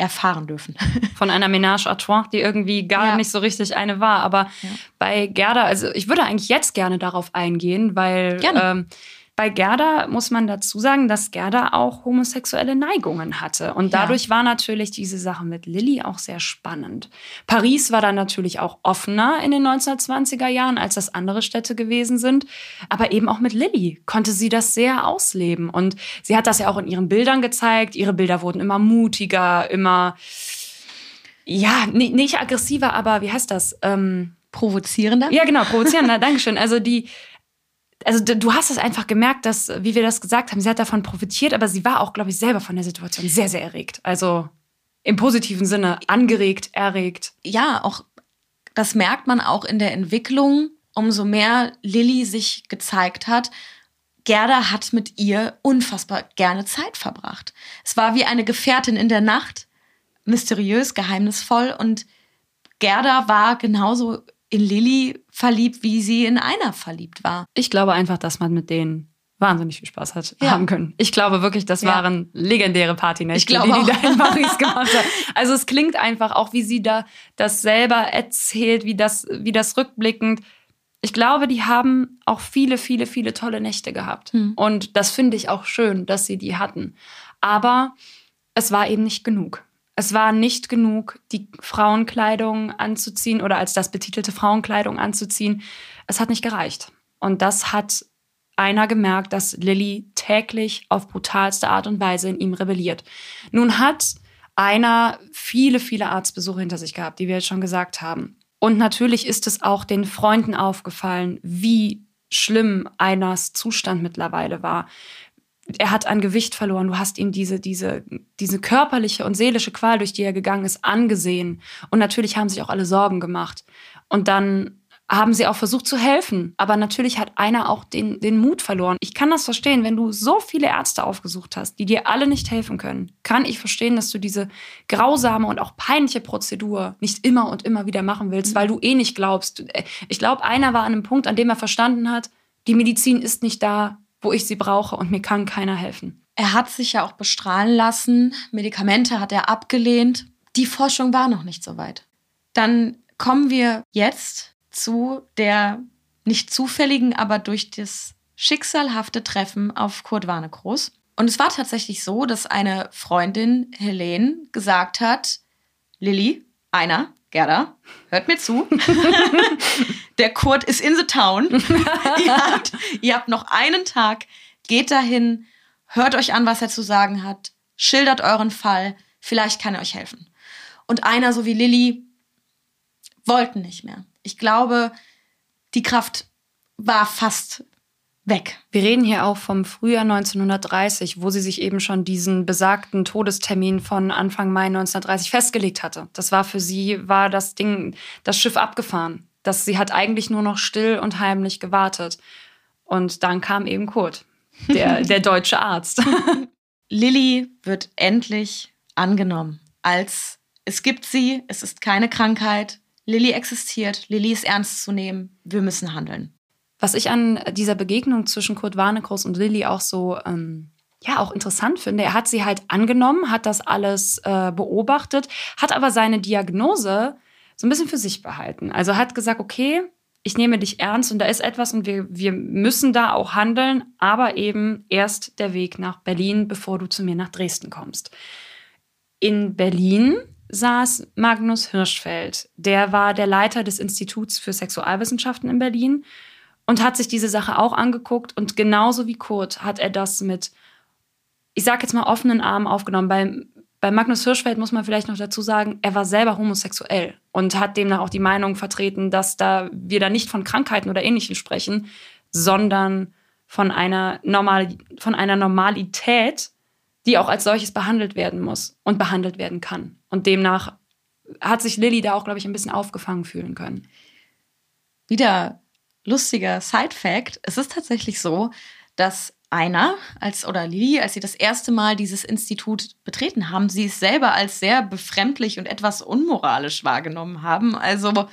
Speaker 2: erfahren dürfen.
Speaker 1: Von einer Ménage à trois, die irgendwie gar ja. nicht so richtig eine war. Aber ja. bei Gerda, also ich würde eigentlich jetzt gerne darauf eingehen, weil
Speaker 2: gerne. Ähm,
Speaker 1: bei Gerda muss man dazu sagen, dass Gerda auch homosexuelle Neigungen hatte. Und dadurch ja. war natürlich diese Sache mit Lilly auch sehr spannend. Paris war dann natürlich auch offener in den 1920er Jahren, als das andere Städte gewesen sind. Aber eben auch mit Lilly konnte sie das sehr ausleben. Und sie hat das ja auch in ihren Bildern gezeigt. Ihre Bilder wurden immer mutiger, immer, ja, nicht aggressiver, aber wie heißt das? Ähm,
Speaker 2: provozierender?
Speaker 1: Ja, genau, provozierender, Dankeschön. Also die, also du hast es einfach gemerkt, dass, wie wir das gesagt haben, sie hat davon profitiert, aber sie war auch, glaube ich, selber von der Situation sehr, sehr erregt. Also im positiven Sinne angeregt, erregt.
Speaker 2: Ja, auch das merkt man auch in der Entwicklung, umso mehr Lilly sich gezeigt hat. Gerda hat mit ihr unfassbar gerne Zeit verbracht. Es war wie eine Gefährtin in der Nacht, mysteriös, geheimnisvoll und Gerda war genauso in Lilly verliebt, wie sie in einer verliebt war.
Speaker 1: Ich glaube einfach, dass man mit denen wahnsinnig viel Spaß hat, ja. haben können. Ich glaube wirklich, das ja. waren legendäre Partynächte, die die da in Paris gemacht hat. Also es klingt einfach auch, wie sie da das selber erzählt, wie das, wie das rückblickend. Ich glaube, die haben auch viele, viele, viele tolle Nächte gehabt. Hm. Und das finde ich auch schön, dass sie die hatten. Aber es war eben nicht genug. Es war nicht genug, die Frauenkleidung anzuziehen oder als das betitelte Frauenkleidung anzuziehen. Es hat nicht gereicht. Und das hat einer gemerkt, dass Lilly täglich auf brutalste Art und Weise in ihm rebelliert. Nun hat einer viele, viele Arztbesuche hinter sich gehabt, die wir jetzt schon gesagt haben. Und natürlich ist es auch den Freunden aufgefallen, wie schlimm Einers Zustand mittlerweile war. Er hat an Gewicht verloren. Du hast ihm diese, diese, diese körperliche und seelische Qual, durch die er gegangen ist, angesehen. Und natürlich haben sich auch alle Sorgen gemacht. Und dann haben sie auch versucht zu helfen. Aber natürlich hat einer auch den, den Mut verloren. Ich kann das verstehen, wenn du so viele Ärzte aufgesucht hast, die dir alle nicht helfen können, kann ich verstehen, dass du diese grausame und auch peinliche Prozedur nicht immer und immer wieder machen willst, weil du eh nicht glaubst. Ich glaube, einer war an einem Punkt, an dem er verstanden hat, die Medizin ist nicht da, wo ich sie brauche und mir kann keiner helfen.
Speaker 2: Er hat sich ja auch bestrahlen lassen, Medikamente hat er abgelehnt. Die Forschung war noch nicht so weit. Dann kommen wir jetzt zu der nicht zufälligen, aber durch das schicksalhafte Treffen auf Kurt Warnekroos. Und es war tatsächlich so, dass eine Freundin, Helene, gesagt hat, Lilly, einer, Gerda, hört mir zu. der Kurt ist in the town. ihr, habt, ihr habt noch einen Tag, geht dahin, hört euch an, was er zu sagen hat, schildert euren Fall, vielleicht kann er euch helfen. Und einer, so wie Lilly, wollten nicht mehr ich glaube, die Kraft war fast weg.
Speaker 1: Wir reden hier auch vom Frühjahr 1930, wo sie sich eben schon diesen besagten Todestermin von Anfang Mai 1930 festgelegt hatte. Das war für sie, war das Ding, das Schiff abgefahren. Das, sie hat eigentlich nur noch still und heimlich gewartet. Und dann kam eben Kurt, der, der deutsche Arzt.
Speaker 2: Lilly wird endlich angenommen als es gibt sie, es ist keine Krankheit, Lilly existiert, Lilly ist ernst zu nehmen, wir müssen handeln.
Speaker 1: Was ich an dieser Begegnung zwischen Kurt Warnekroos und Lilly auch so ähm, ja auch interessant finde, er hat sie halt angenommen, hat das alles äh, beobachtet, hat aber seine Diagnose so ein bisschen für sich behalten. Also hat gesagt, okay, ich nehme dich ernst und da ist etwas und wir, wir müssen da auch handeln, aber eben erst der Weg nach Berlin, bevor du zu mir nach Dresden kommst. In Berlin saß Magnus Hirschfeld. Der war der Leiter des Instituts für Sexualwissenschaften in Berlin und hat sich diese Sache auch angeguckt. Und genauso wie Kurt hat er das mit, ich sag jetzt mal, offenen Armen aufgenommen. Bei, bei Magnus Hirschfeld muss man vielleicht noch dazu sagen, er war selber homosexuell und hat demnach auch die Meinung vertreten, dass da wir da nicht von Krankheiten oder Ähnlichem sprechen, sondern von einer, Normal von einer Normalität, die auch als solches behandelt werden muss und behandelt werden kann. Und demnach hat sich Lilly da auch, glaube ich, ein bisschen aufgefangen fühlen können.
Speaker 2: Wieder lustiger Side-Fact: Es ist tatsächlich so, dass einer als oder Lilly, als sie das erste Mal dieses Institut betreten haben, sie es selber als sehr befremdlich und etwas unmoralisch wahrgenommen haben. Also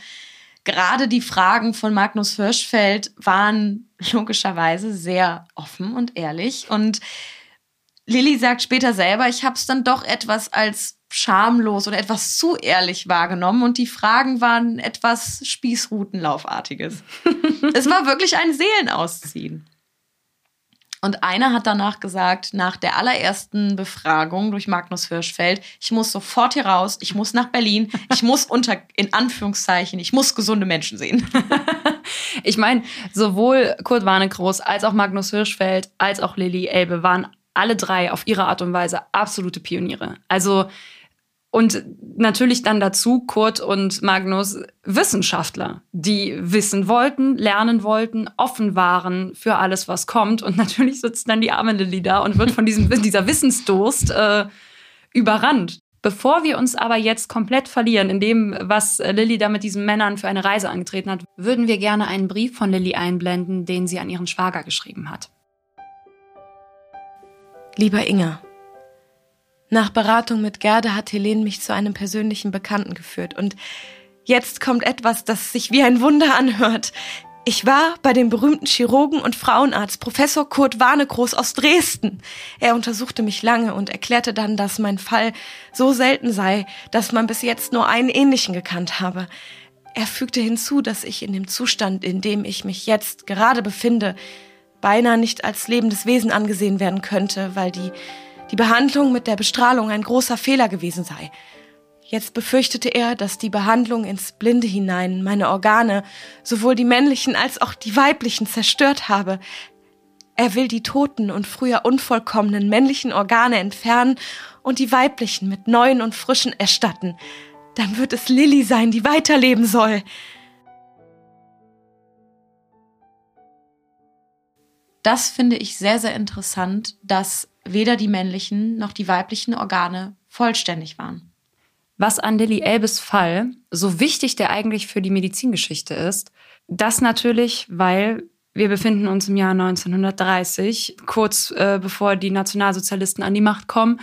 Speaker 2: gerade die Fragen von Magnus Hirschfeld waren logischerweise sehr offen und ehrlich und Lilly sagt später selber, ich habe es dann doch etwas als schamlos oder etwas zu ehrlich wahrgenommen und die Fragen waren etwas Spießrutenlaufartiges. es war wirklich ein Seelenausziehen. Und einer hat danach gesagt, nach der allerersten Befragung durch Magnus Hirschfeld, ich muss sofort hier raus, ich muss nach Berlin, ich muss unter, in Anführungszeichen, ich muss gesunde Menschen sehen.
Speaker 1: ich meine, sowohl Kurt Warnekroos als auch Magnus Hirschfeld als auch Lilly Elbe waren alle drei auf ihre Art und Weise absolute Pioniere. Also und natürlich dann dazu Kurt und Magnus Wissenschaftler, die wissen wollten, lernen wollten, offen waren für alles, was kommt. Und natürlich sitzt dann die arme Lilly da und wird von diesem, dieser Wissensdurst äh, überrannt. Bevor wir uns aber jetzt komplett verlieren in dem, was Lilly da mit diesen Männern für eine Reise angetreten hat, würden wir gerne einen Brief von Lilly einblenden, den sie an ihren Schwager geschrieben hat.
Speaker 2: Lieber Inge, nach Beratung mit Gerda hat Helene mich zu einem persönlichen Bekannten geführt und jetzt kommt etwas, das sich wie ein Wunder anhört. Ich war bei dem berühmten Chirurgen und Frauenarzt Professor Kurt Warnekroos aus Dresden. Er untersuchte mich lange und erklärte dann, dass mein Fall so selten sei, dass man bis jetzt nur einen ähnlichen gekannt habe. Er fügte hinzu, dass ich in dem Zustand, in dem ich mich jetzt gerade befinde, beinahe nicht als lebendes Wesen angesehen werden könnte, weil die, die Behandlung mit der Bestrahlung ein großer Fehler gewesen sei. Jetzt befürchtete er, dass die Behandlung ins Blinde hinein meine Organe, sowohl die männlichen als auch die weiblichen, zerstört habe. Er will die toten und früher unvollkommenen männlichen Organe entfernen und die weiblichen mit neuen und frischen erstatten. Dann wird es Lilly sein, die weiterleben soll.
Speaker 1: Das finde ich sehr, sehr interessant, dass weder die männlichen noch die weiblichen Organe vollständig waren. Was an Lilly Elbes Fall so wichtig der eigentlich für die Medizingeschichte ist, das natürlich, weil wir befinden uns im Jahr 1930, kurz äh, bevor die Nationalsozialisten an die Macht kommen,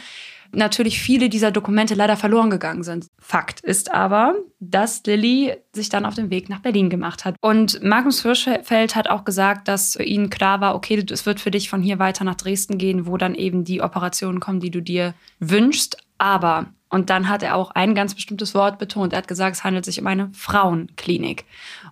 Speaker 1: natürlich viele dieser Dokumente leider verloren gegangen sind. Fakt ist aber, dass Lilly sich dann auf den Weg nach Berlin gemacht hat. Und Magnus Hirschfeld hat auch gesagt, dass für ihn klar war, okay, es wird für dich von hier weiter nach Dresden gehen, wo dann eben die Operationen kommen, die du dir wünschst. Aber und dann hat er auch ein ganz bestimmtes Wort betont. Er hat gesagt, es handelt sich um eine Frauenklinik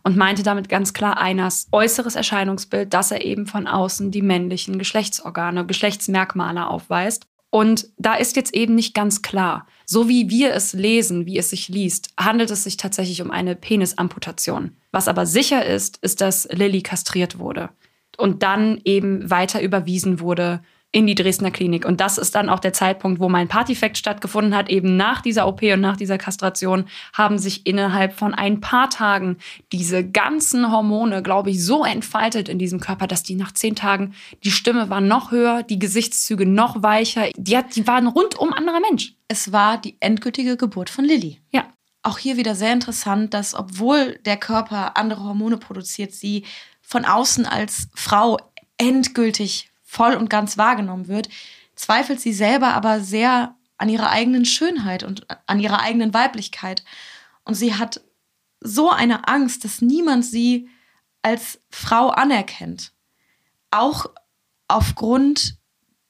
Speaker 1: und meinte damit ganz klar Einers äußeres Erscheinungsbild, dass er eben von außen die männlichen Geschlechtsorgane, Geschlechtsmerkmale aufweist. Und da ist jetzt eben nicht ganz klar, so wie wir es lesen, wie es sich liest, handelt es sich tatsächlich um eine Penisamputation. Was aber sicher ist, ist, dass Lilly kastriert wurde und dann eben weiter überwiesen wurde in die Dresdner Klinik. Und das ist dann auch der Zeitpunkt, wo mein Partyfekt stattgefunden hat. Eben nach dieser OP und nach dieser Kastration haben sich innerhalb von ein paar Tagen diese ganzen Hormone, glaube ich, so entfaltet in diesem Körper, dass die nach zehn Tagen, die Stimme war noch höher, die Gesichtszüge noch weicher. Die, hat, die waren rundum anderer Mensch.
Speaker 2: Es war die endgültige Geburt von Lilly.
Speaker 1: Ja.
Speaker 2: Auch hier wieder sehr interessant, dass obwohl der Körper andere Hormone produziert, sie von außen als Frau endgültig voll und ganz wahrgenommen wird, zweifelt sie selber aber sehr an ihrer eigenen Schönheit und an ihrer eigenen Weiblichkeit. Und sie hat so eine Angst, dass niemand sie als Frau anerkennt. Auch aufgrund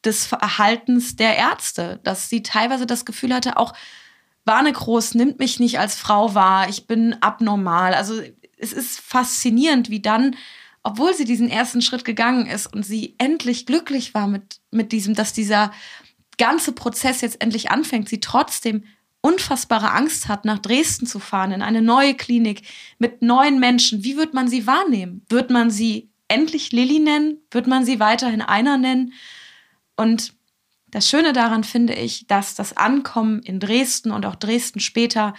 Speaker 2: des Verhaltens der Ärzte, dass sie teilweise das Gefühl hatte, auch Warnekroß nimmt mich nicht als Frau wahr, ich bin abnormal. Also es ist faszinierend, wie dann obwohl sie diesen ersten Schritt gegangen ist und sie endlich glücklich war mit, mit diesem, dass dieser ganze Prozess jetzt endlich anfängt, sie trotzdem unfassbare Angst hat, nach Dresden zu fahren, in eine neue Klinik mit neuen Menschen. Wie wird man sie wahrnehmen? Wird man sie endlich Lilly nennen? Wird man sie weiterhin einer nennen? Und das Schöne daran finde ich, dass das Ankommen in Dresden und auch Dresden später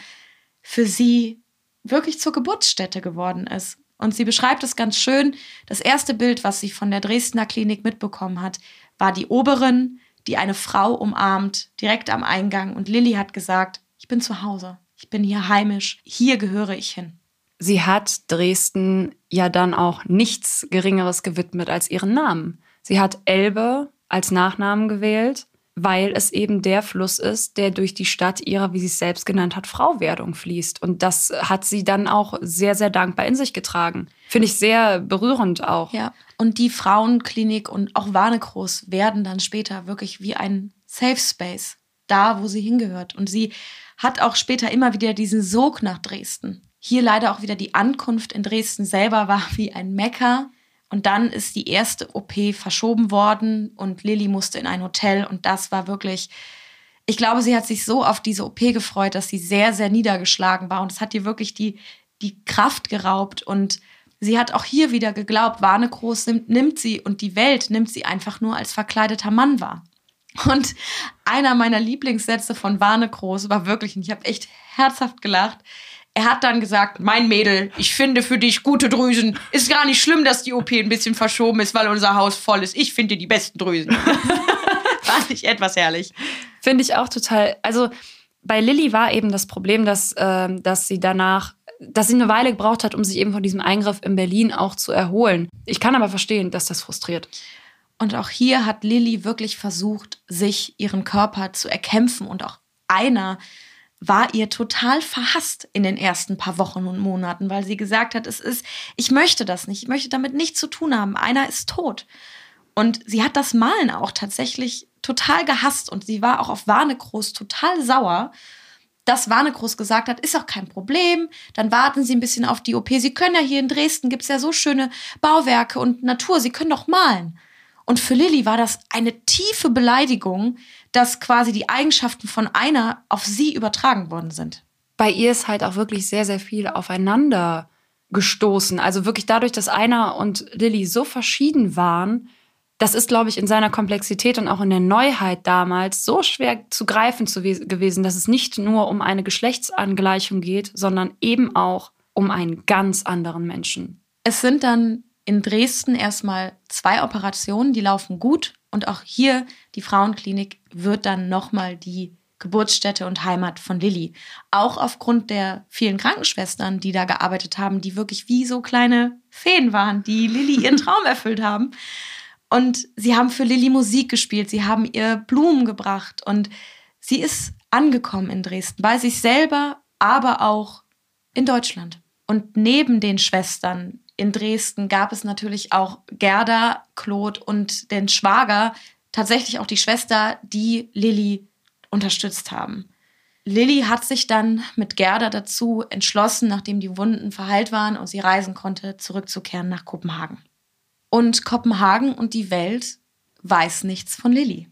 Speaker 2: für sie wirklich zur Geburtsstätte geworden ist. Und sie beschreibt es ganz schön. Das erste Bild, was sie von der Dresdner Klinik mitbekommen hat, war die Oberin, die eine Frau umarmt, direkt am Eingang. Und Lilly hat gesagt, ich bin zu Hause, ich bin hier heimisch, hier gehöre ich hin.
Speaker 1: Sie hat Dresden ja dann auch nichts Geringeres gewidmet als ihren Namen. Sie hat Elbe als Nachnamen gewählt weil es eben der Fluss ist, der durch die Stadt ihrer, wie sie es selbst genannt hat, Frauwerdung fließt. Und das hat sie dann auch sehr, sehr dankbar in sich getragen. Finde ich sehr berührend auch.
Speaker 2: Ja, und die Frauenklinik und auch Warnekroos werden dann später wirklich wie ein Safe Space, da, wo sie hingehört. Und sie hat auch später immer wieder diesen Sog nach Dresden. Hier leider auch wieder die Ankunft in Dresden selber war wie ein Mecker und dann ist die erste OP verschoben worden und Lilly musste in ein Hotel. Und das war wirklich, ich glaube, sie hat sich so auf diese OP gefreut, dass sie sehr, sehr niedergeschlagen war. Und es hat ihr wirklich die, die Kraft geraubt. Und sie hat auch hier wieder geglaubt, Warnekroß nimmt, nimmt sie und die Welt nimmt sie einfach nur als verkleideter Mann wahr. Und einer meiner Lieblingssätze von Warnekroß war wirklich, und ich habe echt herzhaft gelacht, er hat dann gesagt, mein Mädel, ich finde für dich gute Drüsen. Ist gar nicht schlimm, dass die OP ein bisschen verschoben ist, weil unser Haus voll ist. Ich finde die besten Drüsen. Fand ich etwas herrlich.
Speaker 1: Finde ich auch total. Also bei Lilly war eben das Problem, dass, äh, dass sie danach, dass sie eine Weile gebraucht hat, um sich eben von diesem Eingriff in Berlin auch zu erholen. Ich kann aber verstehen, dass das frustriert.
Speaker 2: Und auch hier hat Lilly wirklich versucht, sich ihren Körper zu erkämpfen und auch einer war ihr total verhasst in den ersten paar Wochen und Monaten, weil sie gesagt hat, es ist, ich möchte das nicht, ich möchte damit nichts zu tun haben. Einer ist tot. Und sie hat das Malen auch tatsächlich total gehasst und sie war auch auf Warnekroos total sauer, dass Warnekroos gesagt hat, ist auch kein Problem, dann warten Sie ein bisschen auf die OP. Sie können ja hier in Dresden, gibt es ja so schöne Bauwerke und Natur, Sie können doch malen. Und für Lilly war das eine tiefe Beleidigung, dass quasi die Eigenschaften von einer auf sie übertragen worden sind.
Speaker 1: Bei ihr ist halt auch wirklich sehr, sehr viel aufeinander gestoßen. Also wirklich dadurch, dass einer und Lilly so verschieden waren, das ist, glaube ich, in seiner Komplexität und auch in der Neuheit damals so schwer zu greifen zu gewesen, dass es nicht nur um eine Geschlechtsangleichung geht, sondern eben auch um einen ganz anderen Menschen.
Speaker 2: Es sind dann in Dresden erstmal zwei Operationen, die laufen gut. Und auch hier, die Frauenklinik, wird dann nochmal die Geburtsstätte und Heimat von Lilly. Auch aufgrund der vielen Krankenschwestern, die da gearbeitet haben, die wirklich wie so kleine Feen waren, die Lilly ihren Traum erfüllt haben. Und sie haben für Lilly Musik gespielt, sie haben ihr Blumen gebracht und sie ist angekommen in Dresden, bei sich selber, aber auch in Deutschland. Und neben den Schwestern in Dresden gab es natürlich auch Gerda, Claude und den Schwager, tatsächlich auch die Schwester, die Lilly unterstützt haben. Lilly hat sich dann mit Gerda dazu entschlossen, nachdem die Wunden verheilt waren und sie reisen konnte, zurückzukehren nach Kopenhagen. Und Kopenhagen und die Welt weiß nichts von Lilly.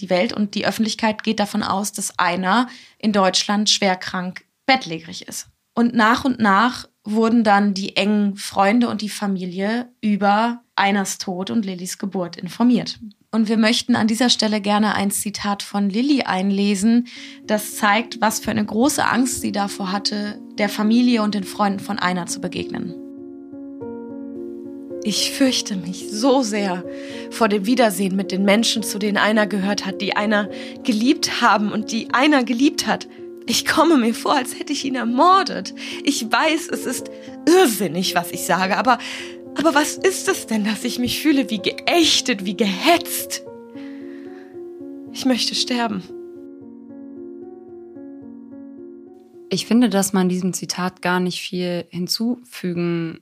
Speaker 2: Die Welt und die Öffentlichkeit geht davon aus, dass einer in Deutschland schwerkrank bettlägerig ist. Und nach und nach wurden dann die engen Freunde und die Familie über Einers Tod und Lillys Geburt informiert. Und wir möchten an dieser Stelle gerne ein Zitat von Lilly einlesen, das zeigt, was für eine große Angst sie davor hatte, der Familie und den Freunden von Einer zu begegnen. Ich fürchte mich so sehr vor dem Wiedersehen mit den Menschen, zu denen einer gehört hat, die einer geliebt haben und die einer geliebt hat. Ich komme mir vor, als hätte ich ihn ermordet. Ich weiß, es ist irrsinnig, was ich sage, aber, aber was ist es denn, dass ich mich fühle wie geächtet, wie gehetzt? Ich möchte sterben.
Speaker 1: Ich finde, dass man diesem Zitat gar nicht viel hinzufügen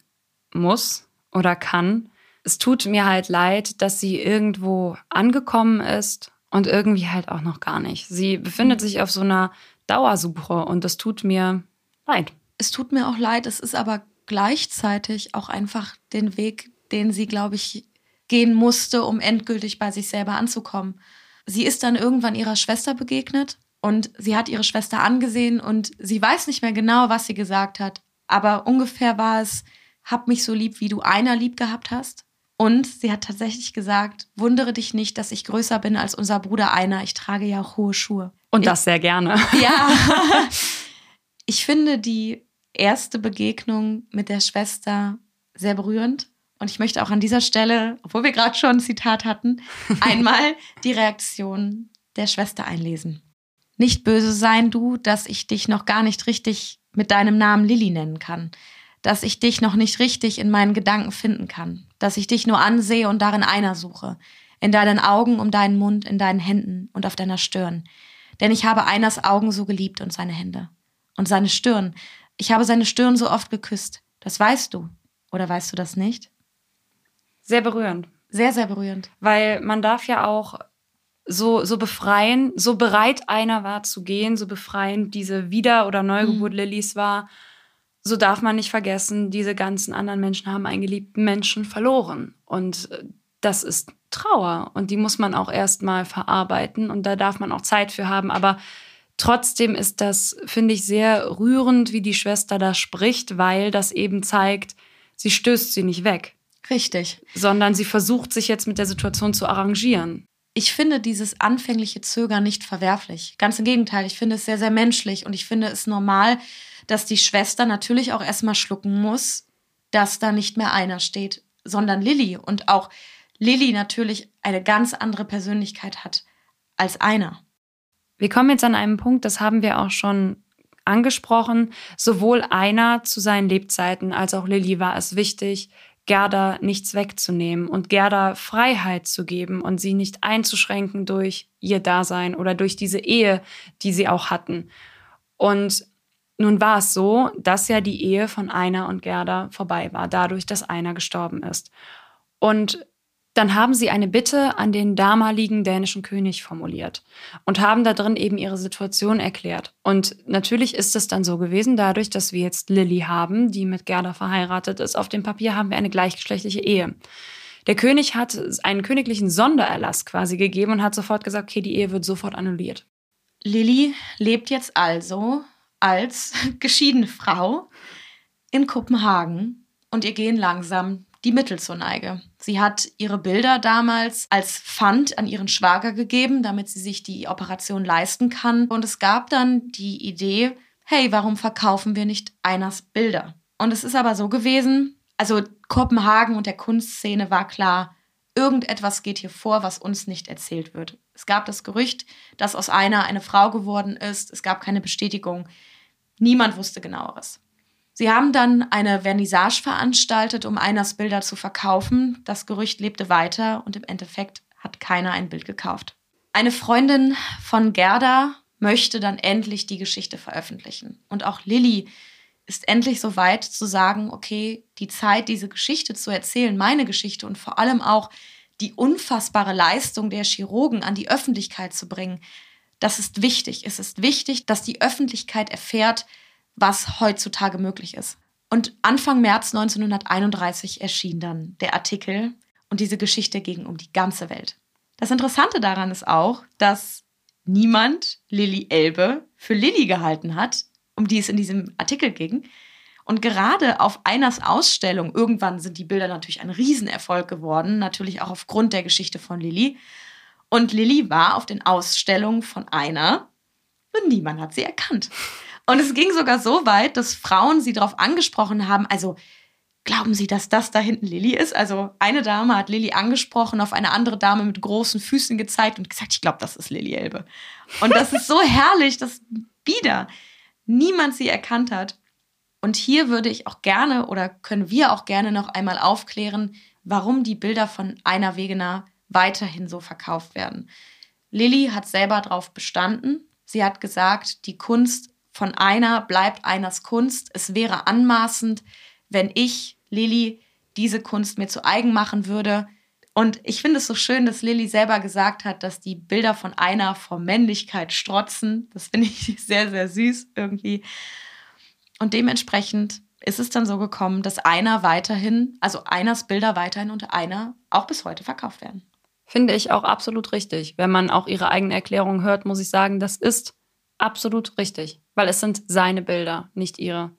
Speaker 1: muss oder kann. Es tut mir halt leid, dass sie irgendwo angekommen ist und irgendwie halt auch noch gar nicht. Sie befindet sich auf so einer Dauersuche und das tut mir leid.
Speaker 2: Es tut mir auch leid, es ist aber gleichzeitig auch einfach den Weg, den sie, glaube ich, gehen musste, um endgültig bei sich selber anzukommen. Sie ist dann irgendwann ihrer Schwester begegnet und sie hat ihre Schwester angesehen und sie weiß nicht mehr genau, was sie gesagt hat, aber ungefähr war es, hab mich so lieb, wie du einer lieb gehabt hast. Und sie hat tatsächlich gesagt, wundere dich nicht, dass ich größer bin als unser Bruder einer. Ich trage ja auch hohe Schuhe.
Speaker 1: Und das sehr gerne.
Speaker 2: Ja. Ich finde die erste Begegnung mit der Schwester sehr berührend. Und ich möchte auch an dieser Stelle, obwohl wir gerade schon ein Zitat hatten, einmal die Reaktion der Schwester einlesen. Nicht böse sein, du, dass ich dich noch gar nicht richtig mit deinem Namen Lilly nennen kann dass ich dich noch nicht richtig in meinen Gedanken finden kann, dass ich dich nur ansehe und darin einer suche, in deinen Augen, um deinen Mund, in deinen Händen und auf deiner Stirn. Denn ich habe Einers Augen so geliebt und seine Hände. Und seine Stirn. Ich habe seine Stirn so oft geküsst. Das weißt du. Oder weißt du das nicht?
Speaker 1: Sehr berührend.
Speaker 2: Sehr, sehr berührend.
Speaker 1: Weil man darf ja auch so, so befreien, so bereit einer war zu gehen, so befreiend diese Wieder- oder Neugeburt mhm. Lillys war so darf man nicht vergessen, diese ganzen anderen Menschen haben einen geliebten Menschen verloren. Und äh, das ist Trauer und die muss man auch erstmal verarbeiten und da darf man auch Zeit für haben. Aber trotzdem ist das, finde ich, sehr rührend, wie die Schwester da spricht, weil das eben zeigt, sie stößt sie nicht weg.
Speaker 2: Richtig.
Speaker 1: Sondern sie versucht sich jetzt mit der Situation zu arrangieren.
Speaker 2: Ich finde dieses anfängliche Zögern nicht verwerflich. Ganz im Gegenteil, ich finde es sehr, sehr menschlich und ich finde es normal, dass die Schwester natürlich auch erstmal schlucken muss, dass da nicht mehr einer steht, sondern Lilly und auch Lilly natürlich eine ganz andere Persönlichkeit hat als einer.
Speaker 1: Wir kommen jetzt an einen Punkt, das haben wir auch schon angesprochen. Sowohl einer zu seinen Lebzeiten als auch Lilly war es wichtig, Gerda nichts wegzunehmen und Gerda Freiheit zu geben und sie nicht einzuschränken durch ihr Dasein oder durch diese Ehe, die sie auch hatten. Und nun war es so, dass ja die Ehe von Einer und Gerda vorbei war, dadurch, dass Einer gestorben ist. Und dann haben sie eine Bitte an den damaligen dänischen König formuliert und haben da drin eben ihre Situation erklärt. Und natürlich ist es dann so gewesen, dadurch, dass wir jetzt Lilly haben, die mit Gerda verheiratet ist, auf dem Papier haben wir eine gleichgeschlechtliche Ehe. Der König hat einen königlichen Sondererlass quasi gegeben und hat sofort gesagt, okay, die Ehe wird sofort annulliert.
Speaker 2: Lilly lebt jetzt also als geschiedene Frau in Kopenhagen und ihr gehen langsam die Mittel zur Neige. Sie hat ihre Bilder damals als Pfand an ihren Schwager gegeben, damit sie sich die Operation leisten kann. Und es gab dann die Idee, hey, warum verkaufen wir nicht Einers Bilder? Und es ist aber so gewesen, also Kopenhagen und der Kunstszene war klar, irgendetwas geht hier vor, was uns nicht erzählt wird. Es gab das Gerücht, dass aus einer eine Frau geworden ist. Es gab keine Bestätigung. Niemand wusste genaueres. Sie haben dann eine Vernissage veranstaltet, um Einers Bilder zu verkaufen. Das Gerücht lebte weiter und im Endeffekt hat keiner ein Bild gekauft. Eine Freundin von Gerda möchte dann endlich die Geschichte veröffentlichen. Und auch Lilly ist endlich so weit zu sagen, okay, die Zeit, diese Geschichte zu erzählen, meine Geschichte und vor allem auch die unfassbare Leistung der Chirurgen an die Öffentlichkeit zu bringen, das ist wichtig. Es ist wichtig, dass die Öffentlichkeit erfährt, was heutzutage möglich ist. Und Anfang März 1931 erschien dann der Artikel und diese Geschichte ging um die ganze Welt. Das Interessante daran ist auch, dass niemand Lilly Elbe für Lilly gehalten hat, um die es in diesem Artikel ging. Und gerade auf Einers Ausstellung, irgendwann sind die Bilder natürlich ein Riesenerfolg geworden, natürlich auch aufgrund der Geschichte von Lilly. Und Lilly war auf den Ausstellungen von Einer und niemand hat sie erkannt. Und es ging sogar so weit, dass Frauen sie darauf angesprochen haben, also glauben Sie, dass das da hinten Lilly ist? Also eine Dame hat Lilly angesprochen, auf eine andere Dame mit großen Füßen gezeigt und gesagt, ich glaube, das ist Lilly Elbe. Und das ist so herrlich, dass wieder niemand sie erkannt hat. Und hier würde ich auch gerne oder können wir auch gerne noch einmal aufklären, warum die Bilder von Einer Wegener weiterhin so verkauft werden. Lilly hat selber darauf bestanden. Sie hat gesagt, die Kunst von einer bleibt einers Kunst. Es wäre anmaßend, wenn ich, Lilly, diese Kunst mir zu eigen machen würde. Und ich finde es so schön, dass Lilly selber gesagt hat, dass die Bilder von einer vor Männlichkeit strotzen. Das finde ich sehr, sehr süß irgendwie. Und dementsprechend ist es dann so gekommen, dass einer weiterhin, also Einers Bilder weiterhin unter einer auch bis heute verkauft werden.
Speaker 1: Finde ich auch absolut richtig. Wenn man auch ihre eigene Erklärung hört, muss ich sagen, das ist absolut richtig, weil es sind seine Bilder, nicht ihre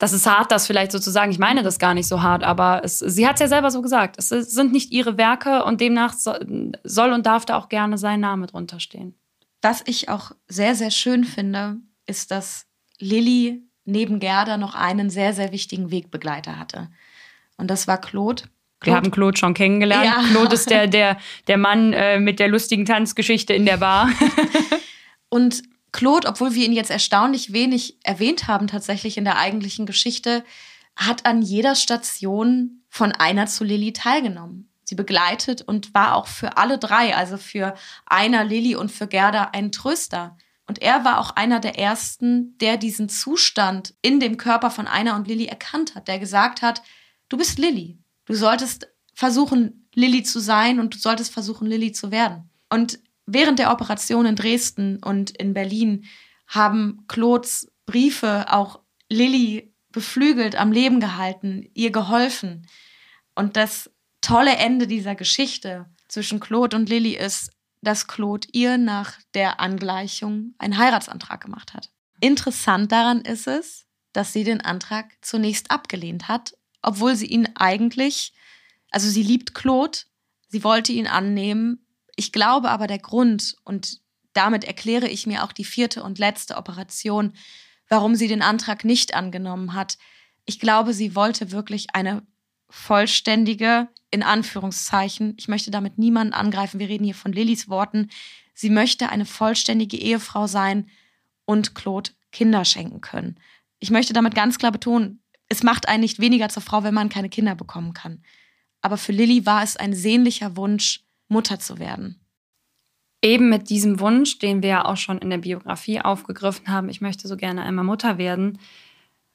Speaker 1: das ist hart, das vielleicht so zu sagen. Ich meine das gar nicht so hart, aber es, sie hat es ja selber so gesagt. Es sind nicht ihre Werke und demnach soll und darf da auch gerne sein Name drunter stehen.
Speaker 2: Was ich auch sehr, sehr schön finde, ist, dass Lilly neben Gerda noch einen sehr, sehr wichtigen Wegbegleiter hatte. Und das war Claude.
Speaker 1: Wir haben Claude schon kennengelernt. Ja. Claude ist der, der, der Mann äh, mit der lustigen Tanzgeschichte in der Bar.
Speaker 2: und Claude, obwohl wir ihn jetzt erstaunlich wenig erwähnt haben, tatsächlich in der eigentlichen Geschichte, hat an jeder Station von einer zu Lilly teilgenommen. Sie begleitet und war auch für alle drei, also für einer, Lilly und für Gerda, ein Tröster. Und er war auch einer der ersten, der diesen Zustand in dem Körper von einer und Lilly erkannt hat, der gesagt hat, du bist Lilly. Du solltest versuchen, Lilly zu sein und du solltest versuchen, Lilly zu werden. Und während der Operation in Dresden und in Berlin haben Claudes Briefe auch Lilly beflügelt, am Leben gehalten, ihr geholfen. Und das tolle Ende dieser Geschichte zwischen Claude und Lilly ist, dass Claude ihr nach der Angleichung einen Heiratsantrag gemacht hat. Interessant daran ist es, dass sie den Antrag zunächst abgelehnt hat, obwohl sie ihn eigentlich, also sie liebt Claude, sie wollte ihn annehmen, ich glaube aber, der Grund, und damit erkläre ich mir auch die vierte und letzte Operation, warum sie den Antrag nicht angenommen hat. Ich glaube, sie wollte wirklich eine vollständige, in Anführungszeichen, ich möchte damit niemanden angreifen, wir reden hier von Lillys Worten, sie möchte eine vollständige Ehefrau sein und Claude Kinder schenken können. Ich möchte damit ganz klar betonen, es macht einen nicht weniger zur Frau, wenn man keine Kinder bekommen kann. Aber für Lilly war es ein sehnlicher Wunsch, Mutter zu werden.
Speaker 1: Eben mit diesem Wunsch, den wir ja auch schon in der Biografie aufgegriffen haben, ich möchte so gerne einmal Mutter werden,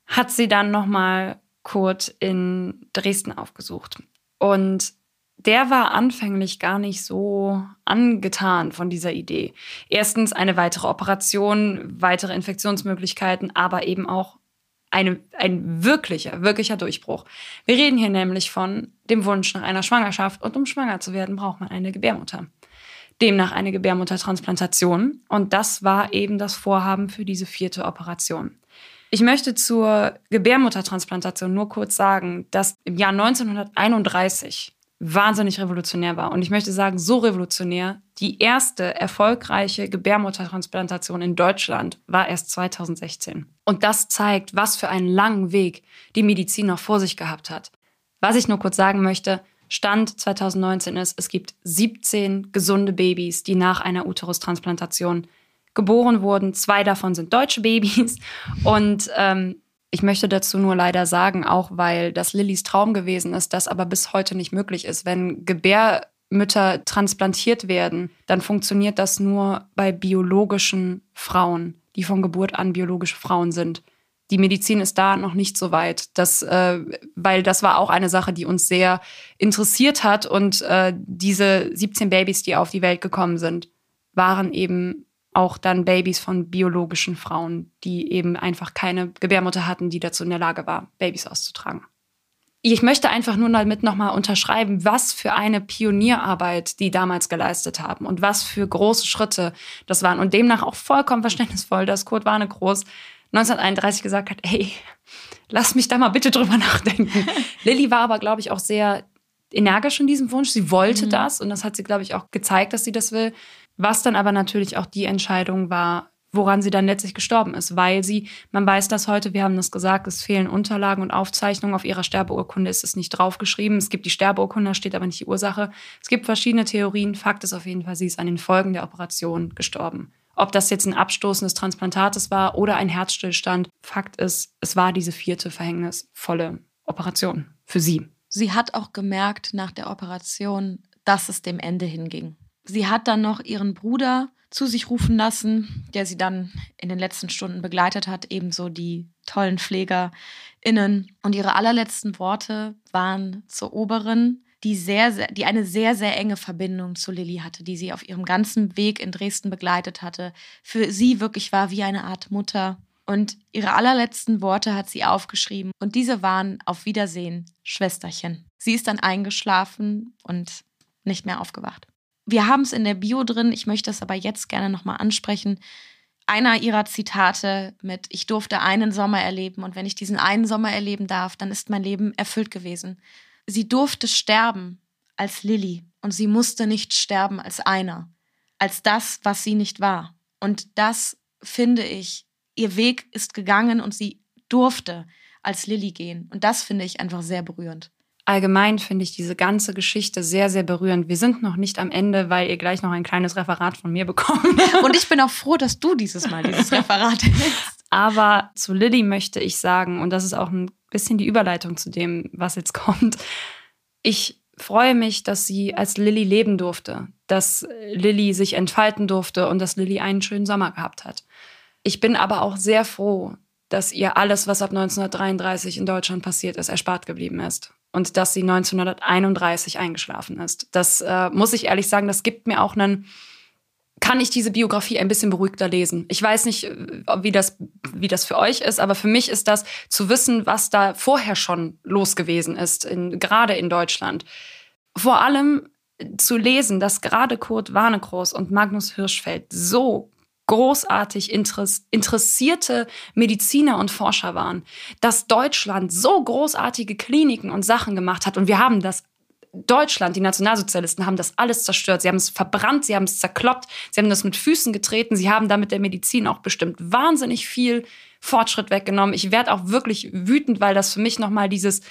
Speaker 1: hat sie dann nochmal Kurt in Dresden aufgesucht. Und der war anfänglich gar nicht so angetan von dieser Idee. Erstens eine weitere Operation, weitere Infektionsmöglichkeiten, aber eben auch eine, ein wirklicher, wirklicher Durchbruch. Wir reden hier nämlich von dem Wunsch nach einer Schwangerschaft und um schwanger zu werden, braucht man eine Gebärmutter. Demnach eine Gebärmuttertransplantation und das war eben das Vorhaben für diese vierte Operation. Ich möchte zur Gebärmuttertransplantation nur kurz sagen, dass im Jahr 1931 wahnsinnig revolutionär war. Und ich möchte sagen, so revolutionär, die erste erfolgreiche Gebärmuttertransplantation in Deutschland war erst 2016. Und das zeigt, was für einen langen Weg die Medizin noch vor sich gehabt hat. Was ich nur kurz sagen möchte, Stand 2019 ist, es gibt 17 gesunde Babys, die nach einer Uterustransplantation geboren wurden. Zwei davon sind deutsche Babys. Und ähm, ich möchte dazu nur leider sagen, auch weil das Lillys Traum gewesen ist, das aber bis heute nicht möglich ist. Wenn Gebärmütter transplantiert werden, dann funktioniert das nur bei biologischen Frauen, die von Geburt an biologische Frauen sind. Die Medizin ist da noch nicht so weit, das, äh, weil das war auch eine Sache, die uns sehr interessiert hat. Und äh, diese 17 Babys, die auf die Welt gekommen sind, waren eben auch dann Babys von biologischen Frauen, die eben einfach keine Gebärmutter hatten, die dazu in der Lage war, Babys auszutragen. Ich möchte einfach nur damit nochmal unterschreiben, was für eine Pionierarbeit die damals geleistet haben und was für große Schritte das waren. Und demnach auch vollkommen verständnisvoll, dass Kurt Warnegroß 1931 gesagt hat, hey, lass mich da mal bitte drüber nachdenken. Lilly war aber, glaube ich, auch sehr energisch in diesem Wunsch. Sie wollte mhm. das und das hat sie, glaube ich, auch gezeigt, dass sie das will. Was dann aber natürlich auch die Entscheidung war, woran sie dann letztlich gestorben ist, weil sie, man weiß das heute, wir haben das gesagt, es fehlen Unterlagen und Aufzeichnungen. Auf ihrer Sterbeurkunde ist es nicht draufgeschrieben. Es gibt die Sterbeurkunde, da steht aber nicht die Ursache. Es gibt verschiedene Theorien. Fakt ist auf jeden Fall, sie ist an den Folgen der Operation gestorben. Ob das jetzt ein Abstoßen des Transplantates war oder ein Herzstillstand, Fakt ist, es war diese vierte verhängnisvolle Operation für sie.
Speaker 2: Sie hat auch gemerkt nach der Operation, dass es dem Ende hinging. Sie hat dann noch ihren Bruder zu sich rufen lassen, der sie dann in den letzten Stunden begleitet hat, ebenso die tollen PflegerInnen. Und ihre allerletzten Worte waren zur Oberin, die, sehr, sehr, die eine sehr, sehr enge Verbindung zu Lilly hatte, die sie auf ihrem ganzen Weg in Dresden begleitet hatte. Für sie wirklich war wie eine Art Mutter. Und ihre allerletzten Worte hat sie aufgeschrieben. Und diese waren auf Wiedersehen, Schwesterchen. Sie ist dann eingeschlafen und nicht mehr aufgewacht. Wir haben es in der Bio drin, ich möchte es aber jetzt gerne nochmal ansprechen. Einer ihrer Zitate mit Ich durfte einen Sommer erleben und wenn ich diesen einen Sommer erleben darf, dann ist mein Leben erfüllt gewesen. Sie durfte sterben als Lilly und sie musste nicht sterben als einer, als das, was sie nicht war. Und das finde ich, ihr Weg ist gegangen und sie durfte als Lilly gehen. Und das finde ich einfach sehr berührend
Speaker 1: allgemein finde ich diese ganze Geschichte sehr, sehr berührend. Wir sind noch nicht am Ende, weil ihr gleich noch ein kleines Referat von mir bekommt.
Speaker 2: Und ich bin auch froh, dass du dieses Mal dieses Referat
Speaker 1: hältst. Aber zu Lilly möchte ich sagen, und das ist auch ein bisschen die Überleitung zu dem, was jetzt kommt. Ich freue mich, dass sie als Lilly leben durfte, dass Lilly sich entfalten durfte und dass Lilly einen schönen Sommer gehabt hat. Ich bin aber auch sehr froh, dass ihr alles, was ab 1933 in Deutschland passiert ist, erspart geblieben ist und dass sie 1931 eingeschlafen ist. Das äh, muss ich ehrlich sagen, das gibt mir auch einen kann ich diese Biografie ein bisschen beruhigter lesen. Ich weiß nicht, äh, wie das, wie das für euch ist, aber für mich ist das zu wissen, was da vorher schon los gewesen ist, in, gerade in Deutschland. Vor allem zu lesen, dass gerade Kurt Warnekroos und Magnus Hirschfeld so großartig interessierte Mediziner und Forscher waren, dass Deutschland so großartige Kliniken und Sachen gemacht hat. Und wir haben das Deutschland, die Nationalsozialisten haben das alles zerstört. Sie haben es verbrannt, sie haben es zerkloppt, sie haben das mit Füßen getreten, sie haben damit der Medizin auch bestimmt wahnsinnig viel Fortschritt weggenommen. Ich werde auch wirklich wütend, weil das für mich nochmal dieses,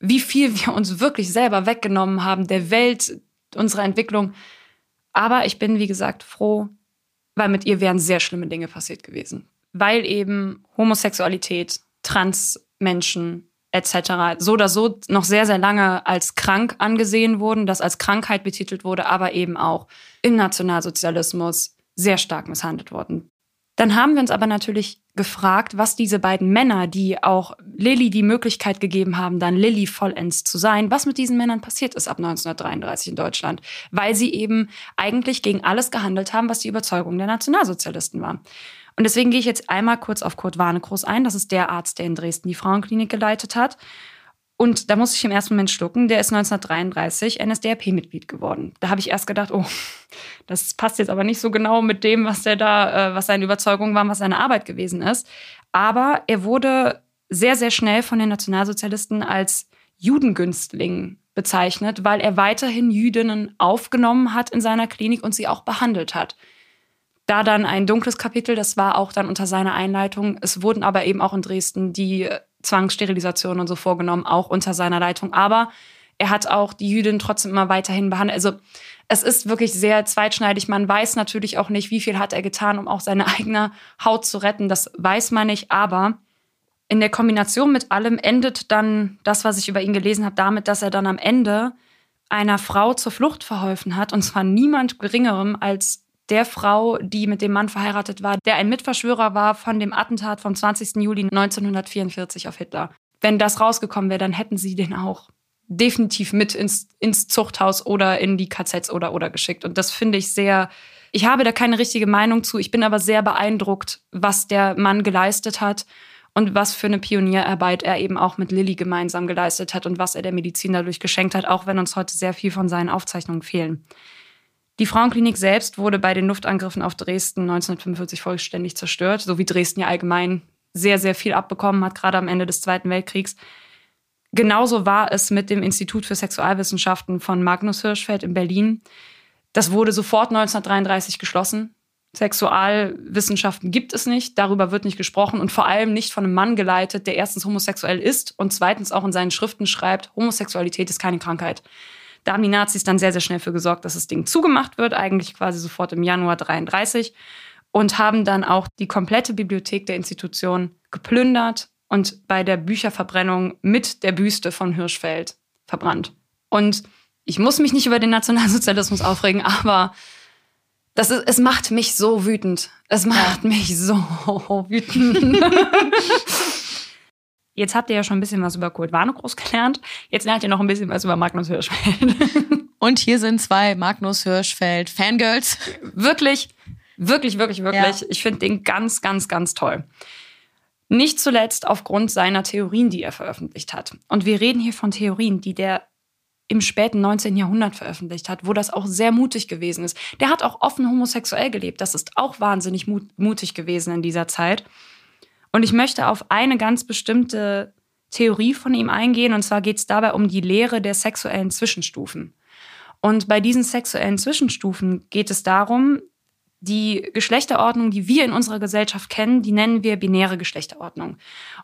Speaker 1: wie viel wir uns wirklich selber weggenommen haben, der Welt, unserer Entwicklung. Aber ich bin, wie gesagt, froh, weil mit ihr wären sehr schlimme Dinge passiert gewesen. Weil eben Homosexualität, Transmenschen etc. so oder so noch sehr, sehr lange als krank angesehen wurden, das als Krankheit betitelt wurde, aber eben auch im Nationalsozialismus sehr stark misshandelt wurden. Dann haben wir uns aber natürlich gefragt, was diese beiden Männer, die auch Lilly die Möglichkeit gegeben haben, dann Lilly vollends zu sein, was mit diesen Männern passiert ist ab 1933 in Deutschland, weil sie eben eigentlich gegen alles gehandelt haben, was die Überzeugung der Nationalsozialisten war. Und deswegen gehe ich jetzt einmal kurz auf Kurt Warnekroos ein. Das ist der Arzt, der in Dresden die Frauenklinik geleitet hat. Und da muss ich im ersten Moment schlucken. Der ist 1933 NSDAP-Mitglied geworden. Da habe ich erst gedacht, oh, das passt jetzt aber nicht so genau mit dem, was der da, äh, was seine Überzeugung war, was seine Arbeit gewesen ist. Aber er wurde sehr, sehr schnell von den Nationalsozialisten als Judengünstling bezeichnet, weil er weiterhin Jüdinnen aufgenommen hat in seiner Klinik und sie auch behandelt hat. Da dann ein dunkles Kapitel, das war auch dann unter seiner Einleitung. Es wurden aber eben auch in Dresden die Zwangssterilisation und so vorgenommen, auch unter seiner Leitung. Aber er hat auch die Jüdin trotzdem immer weiterhin behandelt. Also es ist wirklich sehr zweitschneidig. Man weiß natürlich auch nicht, wie viel hat er getan, um auch seine eigene Haut zu retten. Das weiß man nicht. Aber in der Kombination mit allem endet dann das, was ich über ihn gelesen habe, damit, dass er dann am Ende einer Frau zur Flucht verholfen hat. Und zwar niemand geringerem als der Frau, die mit dem Mann verheiratet war, der ein Mitverschwörer war von dem Attentat vom 20. Juli 1944 auf Hitler. Wenn das rausgekommen wäre, dann hätten sie den auch definitiv mit ins, ins Zuchthaus oder in die KZs oder oder geschickt. Und das finde ich sehr, ich habe da keine richtige Meinung zu. Ich bin aber sehr beeindruckt, was der Mann geleistet hat und was für eine Pionierarbeit er eben auch mit Lilly gemeinsam geleistet hat und was er der Medizin dadurch geschenkt hat, auch wenn uns heute sehr viel von seinen Aufzeichnungen fehlen. Die Frauenklinik selbst wurde bei den Luftangriffen auf Dresden 1945 vollständig zerstört, so wie Dresden ja allgemein sehr, sehr viel abbekommen hat, gerade am Ende des Zweiten Weltkriegs. Genauso war es mit dem Institut für Sexualwissenschaften von Magnus Hirschfeld in Berlin. Das wurde sofort 1933 geschlossen. Sexualwissenschaften gibt es nicht, darüber wird nicht gesprochen und vor allem nicht von einem Mann geleitet, der erstens homosexuell ist und zweitens auch in seinen Schriften schreibt, Homosexualität ist keine Krankheit. Da haben die Nazis dann sehr, sehr schnell für gesorgt, dass das Ding zugemacht wird, eigentlich quasi sofort im Januar 33 und haben dann auch die komplette Bibliothek der Institution geplündert und bei der Bücherverbrennung mit der Büste von Hirschfeld verbrannt. Und ich muss mich nicht über den Nationalsozialismus aufregen, aber das ist, es macht mich so wütend. Es macht ja. mich so wütend. Jetzt habt ihr ja schon ein bisschen was über Kurt Warnekroos gelernt. Jetzt lernt ihr noch ein bisschen was über Magnus Hirschfeld.
Speaker 2: Und hier sind zwei Magnus Hirschfeld Fangirls.
Speaker 1: Wirklich, wirklich, wirklich, wirklich. Ja. Ich finde den ganz, ganz, ganz toll. Nicht zuletzt aufgrund seiner Theorien, die er veröffentlicht hat. Und wir reden hier von Theorien, die der im späten 19. Jahrhundert veröffentlicht hat, wo das auch sehr mutig gewesen ist. Der hat auch offen homosexuell gelebt. Das ist auch wahnsinnig mutig gewesen in dieser Zeit. Und ich möchte auf eine ganz bestimmte Theorie von ihm eingehen. Und zwar geht es dabei um die Lehre der sexuellen Zwischenstufen. Und bei diesen sexuellen Zwischenstufen geht es darum, die Geschlechterordnung, die wir in unserer Gesellschaft kennen, die nennen wir binäre Geschlechterordnung.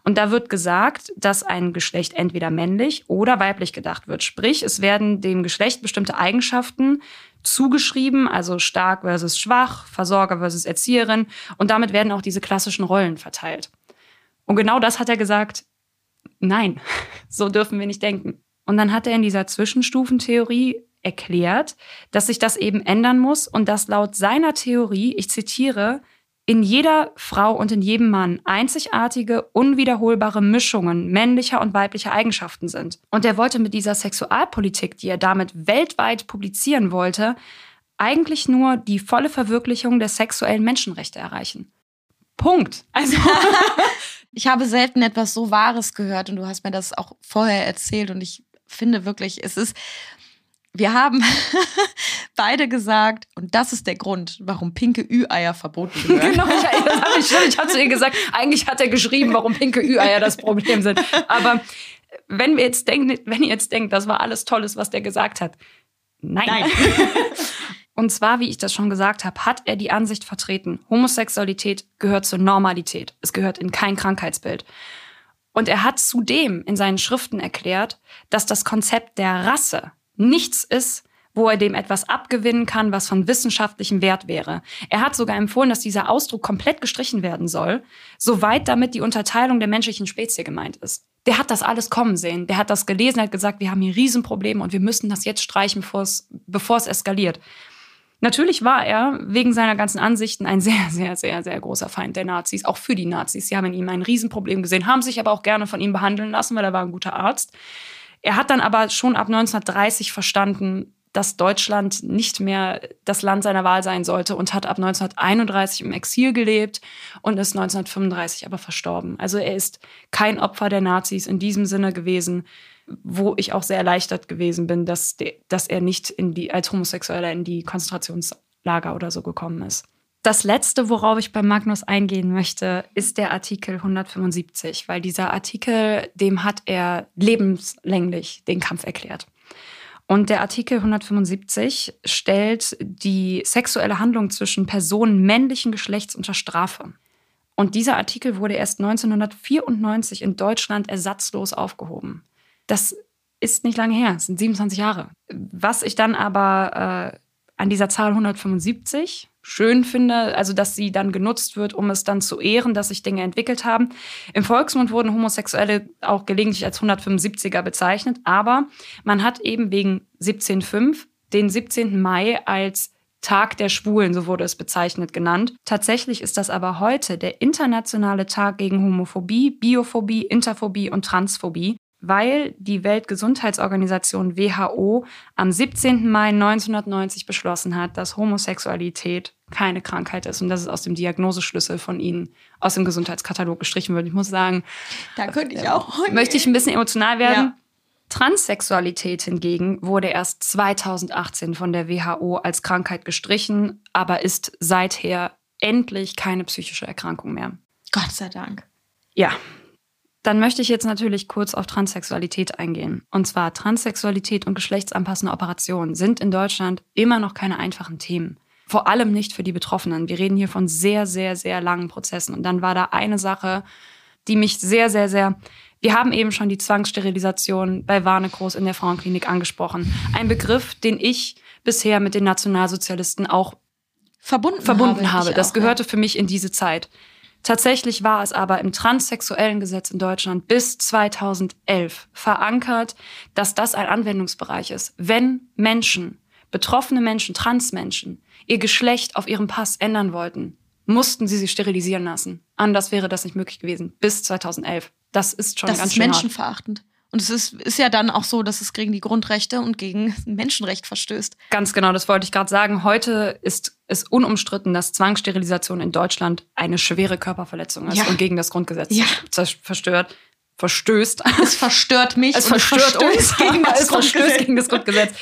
Speaker 1: Und da wird gesagt, dass ein Geschlecht entweder männlich oder weiblich gedacht wird. Sprich, es werden dem Geschlecht bestimmte Eigenschaften zugeschrieben, also stark versus schwach, Versorger versus Erzieherin. Und damit werden auch diese klassischen Rollen verteilt. Und genau das hat er gesagt, nein, so dürfen wir nicht denken. Und dann hat er in dieser Zwischenstufentheorie erklärt, dass sich das eben ändern muss und dass laut seiner Theorie, ich zitiere, in jeder Frau und in jedem Mann einzigartige, unwiederholbare Mischungen männlicher und weiblicher Eigenschaften sind. Und er wollte mit dieser Sexualpolitik, die er damit weltweit publizieren wollte, eigentlich nur die volle Verwirklichung der sexuellen Menschenrechte erreichen. Punkt.
Speaker 2: Also ich habe selten etwas so Wahres gehört und du hast mir das auch vorher erzählt und ich finde wirklich, es ist wir haben beide gesagt, und das ist der Grund, warum pinke Ü-Eier verboten sind.
Speaker 1: genau, ich, das habe ich schon. Ich hatte zu ihr gesagt, eigentlich hat er geschrieben, warum pinke Ü-Eier das Problem sind. Aber wenn wir jetzt denken, wenn ihr jetzt denkt, das war alles Tolles, was der gesagt hat, nein. nein. Und zwar, wie ich das schon gesagt habe, hat er die Ansicht vertreten, Homosexualität gehört zur Normalität. Es gehört in kein Krankheitsbild. Und er hat zudem in seinen Schriften erklärt, dass das Konzept der Rasse nichts ist, wo er dem etwas abgewinnen kann, was von wissenschaftlichem Wert wäre. Er hat sogar empfohlen, dass dieser Ausdruck komplett gestrichen werden soll, soweit damit die Unterteilung der menschlichen Spezie gemeint ist. Der hat das alles kommen sehen. Der hat das gelesen, hat gesagt, wir haben hier Riesenprobleme und wir müssen das jetzt streichen, bevor es eskaliert. Natürlich war er wegen seiner ganzen Ansichten ein sehr, sehr, sehr, sehr großer Feind der Nazis, auch für die Nazis. Sie haben in ihm ein Riesenproblem gesehen, haben sich aber auch gerne von ihm behandeln lassen, weil er war ein guter Arzt. Er hat dann aber schon ab 1930 verstanden, dass Deutschland nicht mehr das Land seiner Wahl sein sollte und hat ab 1931 im Exil gelebt und ist 1935 aber verstorben. Also er ist kein Opfer der Nazis in diesem Sinne gewesen, wo ich auch sehr erleichtert gewesen bin, dass, dass er nicht in die, als Homosexueller in die Konzentrationslager oder so gekommen ist. Das letzte, worauf ich bei Magnus eingehen möchte, ist der Artikel 175, weil dieser Artikel, dem hat er lebenslänglich den Kampf erklärt. Und der Artikel 175 stellt die sexuelle Handlung zwischen Personen männlichen Geschlechts unter Strafe. Und dieser Artikel wurde erst 1994 in Deutschland ersatzlos aufgehoben. Das ist nicht lange her, es sind 27 Jahre. Was ich dann aber äh, an dieser Zahl 175 schön finde, also dass sie dann genutzt wird, um es dann zu ehren, dass sich Dinge entwickelt haben. Im Volksmund wurden Homosexuelle auch gelegentlich als 175er bezeichnet, aber man hat eben wegen 17.5 den 17. Mai als Tag der Schwulen, so wurde es bezeichnet, genannt. Tatsächlich ist das aber heute der internationale Tag gegen Homophobie, Biophobie, Interphobie und Transphobie weil die Weltgesundheitsorganisation WHO am 17. Mai 1990 beschlossen hat, dass Homosexualität keine Krankheit ist und dass es aus dem Diagnoseschlüssel von ihnen aus dem Gesundheitskatalog gestrichen wird. Ich muss sagen,
Speaker 2: da könnte ich auch.
Speaker 1: Okay. Möchte ich ein bisschen emotional werden. Ja. Transsexualität hingegen wurde erst 2018 von der WHO als Krankheit gestrichen, aber ist seither endlich keine psychische Erkrankung mehr.
Speaker 2: Gott sei Dank.
Speaker 1: Ja, dann möchte ich jetzt natürlich kurz auf Transsexualität eingehen. Und zwar Transsexualität und geschlechtsanpassende Operationen sind in Deutschland immer noch keine einfachen Themen. Vor allem nicht für die Betroffenen. Wir reden hier von sehr, sehr, sehr langen Prozessen. Und dann war da eine Sache, die mich sehr, sehr, sehr wir haben eben schon die Zwangssterilisation bei Warnekros in der Frauenklinik angesprochen. Ein Begriff, den ich bisher mit den Nationalsozialisten auch verbunden, verbunden habe. habe. Das gehörte ja. für mich in diese Zeit. Tatsächlich war es aber im transsexuellen Gesetz in Deutschland bis 2011 verankert, dass das ein Anwendungsbereich ist. Wenn Menschen, betroffene Menschen, Transmenschen, ihr Geschlecht auf ihrem Pass ändern wollten, mussten sie sich sterilisieren lassen. Anders wäre das nicht möglich gewesen. Bis 2011. Das ist schon
Speaker 2: das
Speaker 1: ganz
Speaker 2: ist schön menschenverachtend. Hart. Und es ist, ist ja dann auch so, dass es gegen die Grundrechte und gegen Menschenrecht verstößt.
Speaker 1: Ganz genau, das wollte ich gerade sagen. Heute ist es unumstritten, dass Zwangssterilisation in Deutschland eine schwere Körperverletzung ist ja. und gegen das Grundgesetz ja. verstört verstößt.
Speaker 2: Es verstört mich.
Speaker 1: Es verstört uns gegen das, es verstößt gegen das Grundgesetz.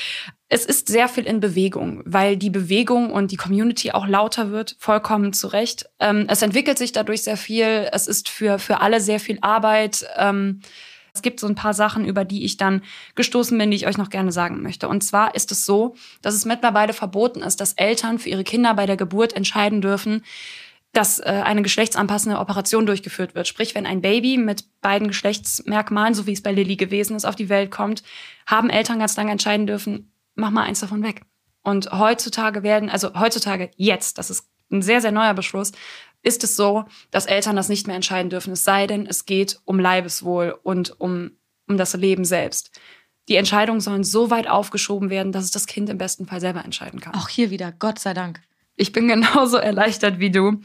Speaker 1: Es ist sehr viel in Bewegung, weil die Bewegung und die Community auch lauter wird, vollkommen zu Recht. Ähm, es entwickelt sich dadurch sehr viel. Es ist für, für alle sehr viel Arbeit. Es gibt so ein paar Sachen, über die ich dann gestoßen bin, die ich euch noch gerne sagen möchte. Und zwar ist es so, dass es mittlerweile verboten ist, dass Eltern für ihre Kinder bei der Geburt entscheiden dürfen, dass äh, eine geschlechtsanpassende Operation durchgeführt wird. Sprich, wenn ein Baby mit beiden Geschlechtsmerkmalen, so wie es bei Lilly gewesen ist, auf die Welt kommt, haben Eltern ganz lange entscheiden dürfen, mach mal eins davon weg. Und heutzutage werden, also heutzutage jetzt, das ist ein sehr, sehr neuer Beschluss, ist es so, dass Eltern das nicht mehr entscheiden dürfen, es sei denn, es geht um Leibeswohl und um, um das Leben selbst. Die Entscheidungen sollen so weit aufgeschoben werden, dass es das Kind im besten Fall selber entscheiden kann.
Speaker 2: Auch hier wieder, Gott sei Dank.
Speaker 1: Ich bin genauso erleichtert wie du.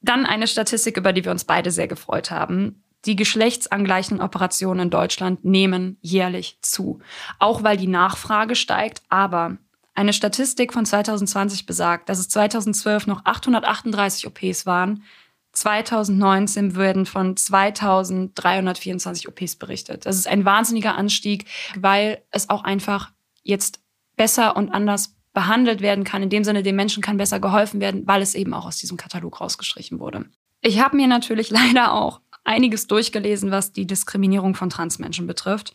Speaker 1: Dann eine Statistik, über die wir uns beide sehr gefreut haben. Die geschlechtsangleichenden Operationen in Deutschland nehmen jährlich zu. Auch weil die Nachfrage steigt, aber eine Statistik von 2020 besagt, dass es 2012 noch 838 OPs waren. 2019 werden von 2324 OPs berichtet. Das ist ein wahnsinniger Anstieg, weil es auch einfach jetzt besser und anders behandelt werden kann. In dem Sinne, den Menschen kann besser geholfen werden, weil es eben auch aus diesem Katalog rausgestrichen wurde. Ich habe mir natürlich leider auch einiges durchgelesen, was die Diskriminierung von Transmenschen betrifft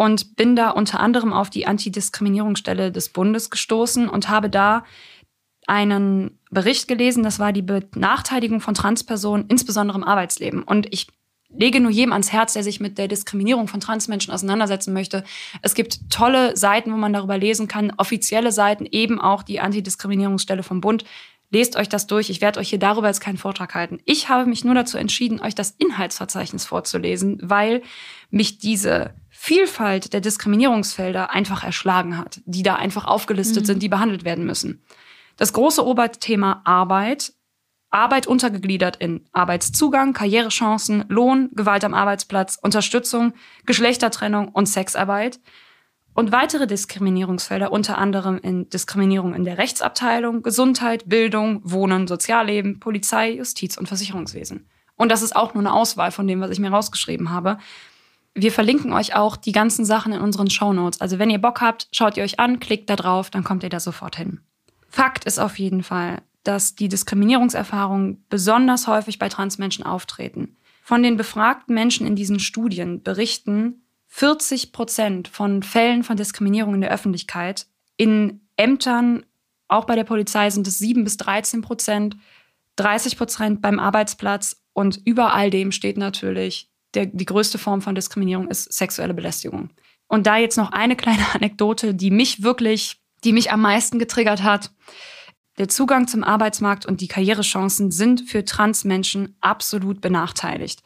Speaker 1: und bin da unter anderem auf die Antidiskriminierungsstelle des Bundes gestoßen und habe da einen Bericht gelesen, das war die Benachteiligung von Transpersonen, insbesondere im Arbeitsleben. Und ich lege nur jedem ans Herz, der sich mit der Diskriminierung von Transmenschen auseinandersetzen möchte. Es gibt tolle Seiten, wo man darüber lesen kann, offizielle Seiten, eben auch die Antidiskriminierungsstelle vom Bund. Lest euch das durch. Ich werde euch hier darüber jetzt keinen Vortrag halten. Ich habe mich nur dazu entschieden, euch das Inhaltsverzeichnis vorzulesen, weil mich diese Vielfalt der Diskriminierungsfelder einfach erschlagen hat, die da einfach aufgelistet mhm. sind, die behandelt werden müssen. Das große Oberthema Arbeit Arbeit untergegliedert in Arbeitszugang, Karrierechancen, Lohn, Gewalt am Arbeitsplatz, Unterstützung, Geschlechtertrennung und Sexarbeit. Und weitere Diskriminierungsfelder unter anderem in Diskriminierung in der Rechtsabteilung, Gesundheit, Bildung, Wohnen, Sozialleben, Polizei, Justiz und Versicherungswesen. Und das ist auch nur eine Auswahl von dem, was ich mir rausgeschrieben habe. Wir verlinken euch auch die ganzen Sachen in unseren Shownotes. Also wenn ihr Bock habt, schaut ihr euch an, klickt da drauf, dann kommt ihr da sofort hin. Fakt ist auf jeden Fall, dass die Diskriminierungserfahrungen besonders häufig bei Transmenschen auftreten. Von den befragten Menschen in diesen Studien berichten 40 Prozent von Fällen von Diskriminierung in der Öffentlichkeit. In Ämtern, auch bei der Polizei, sind es 7 bis 13 Prozent, 30 Prozent beim Arbeitsplatz und über all dem steht natürlich, der, die größte Form von Diskriminierung ist sexuelle Belästigung. Und da jetzt noch eine kleine Anekdote, die mich wirklich, die mich am meisten getriggert hat. Der Zugang zum Arbeitsmarkt und die Karrierechancen sind für Transmenschen absolut benachteiligt.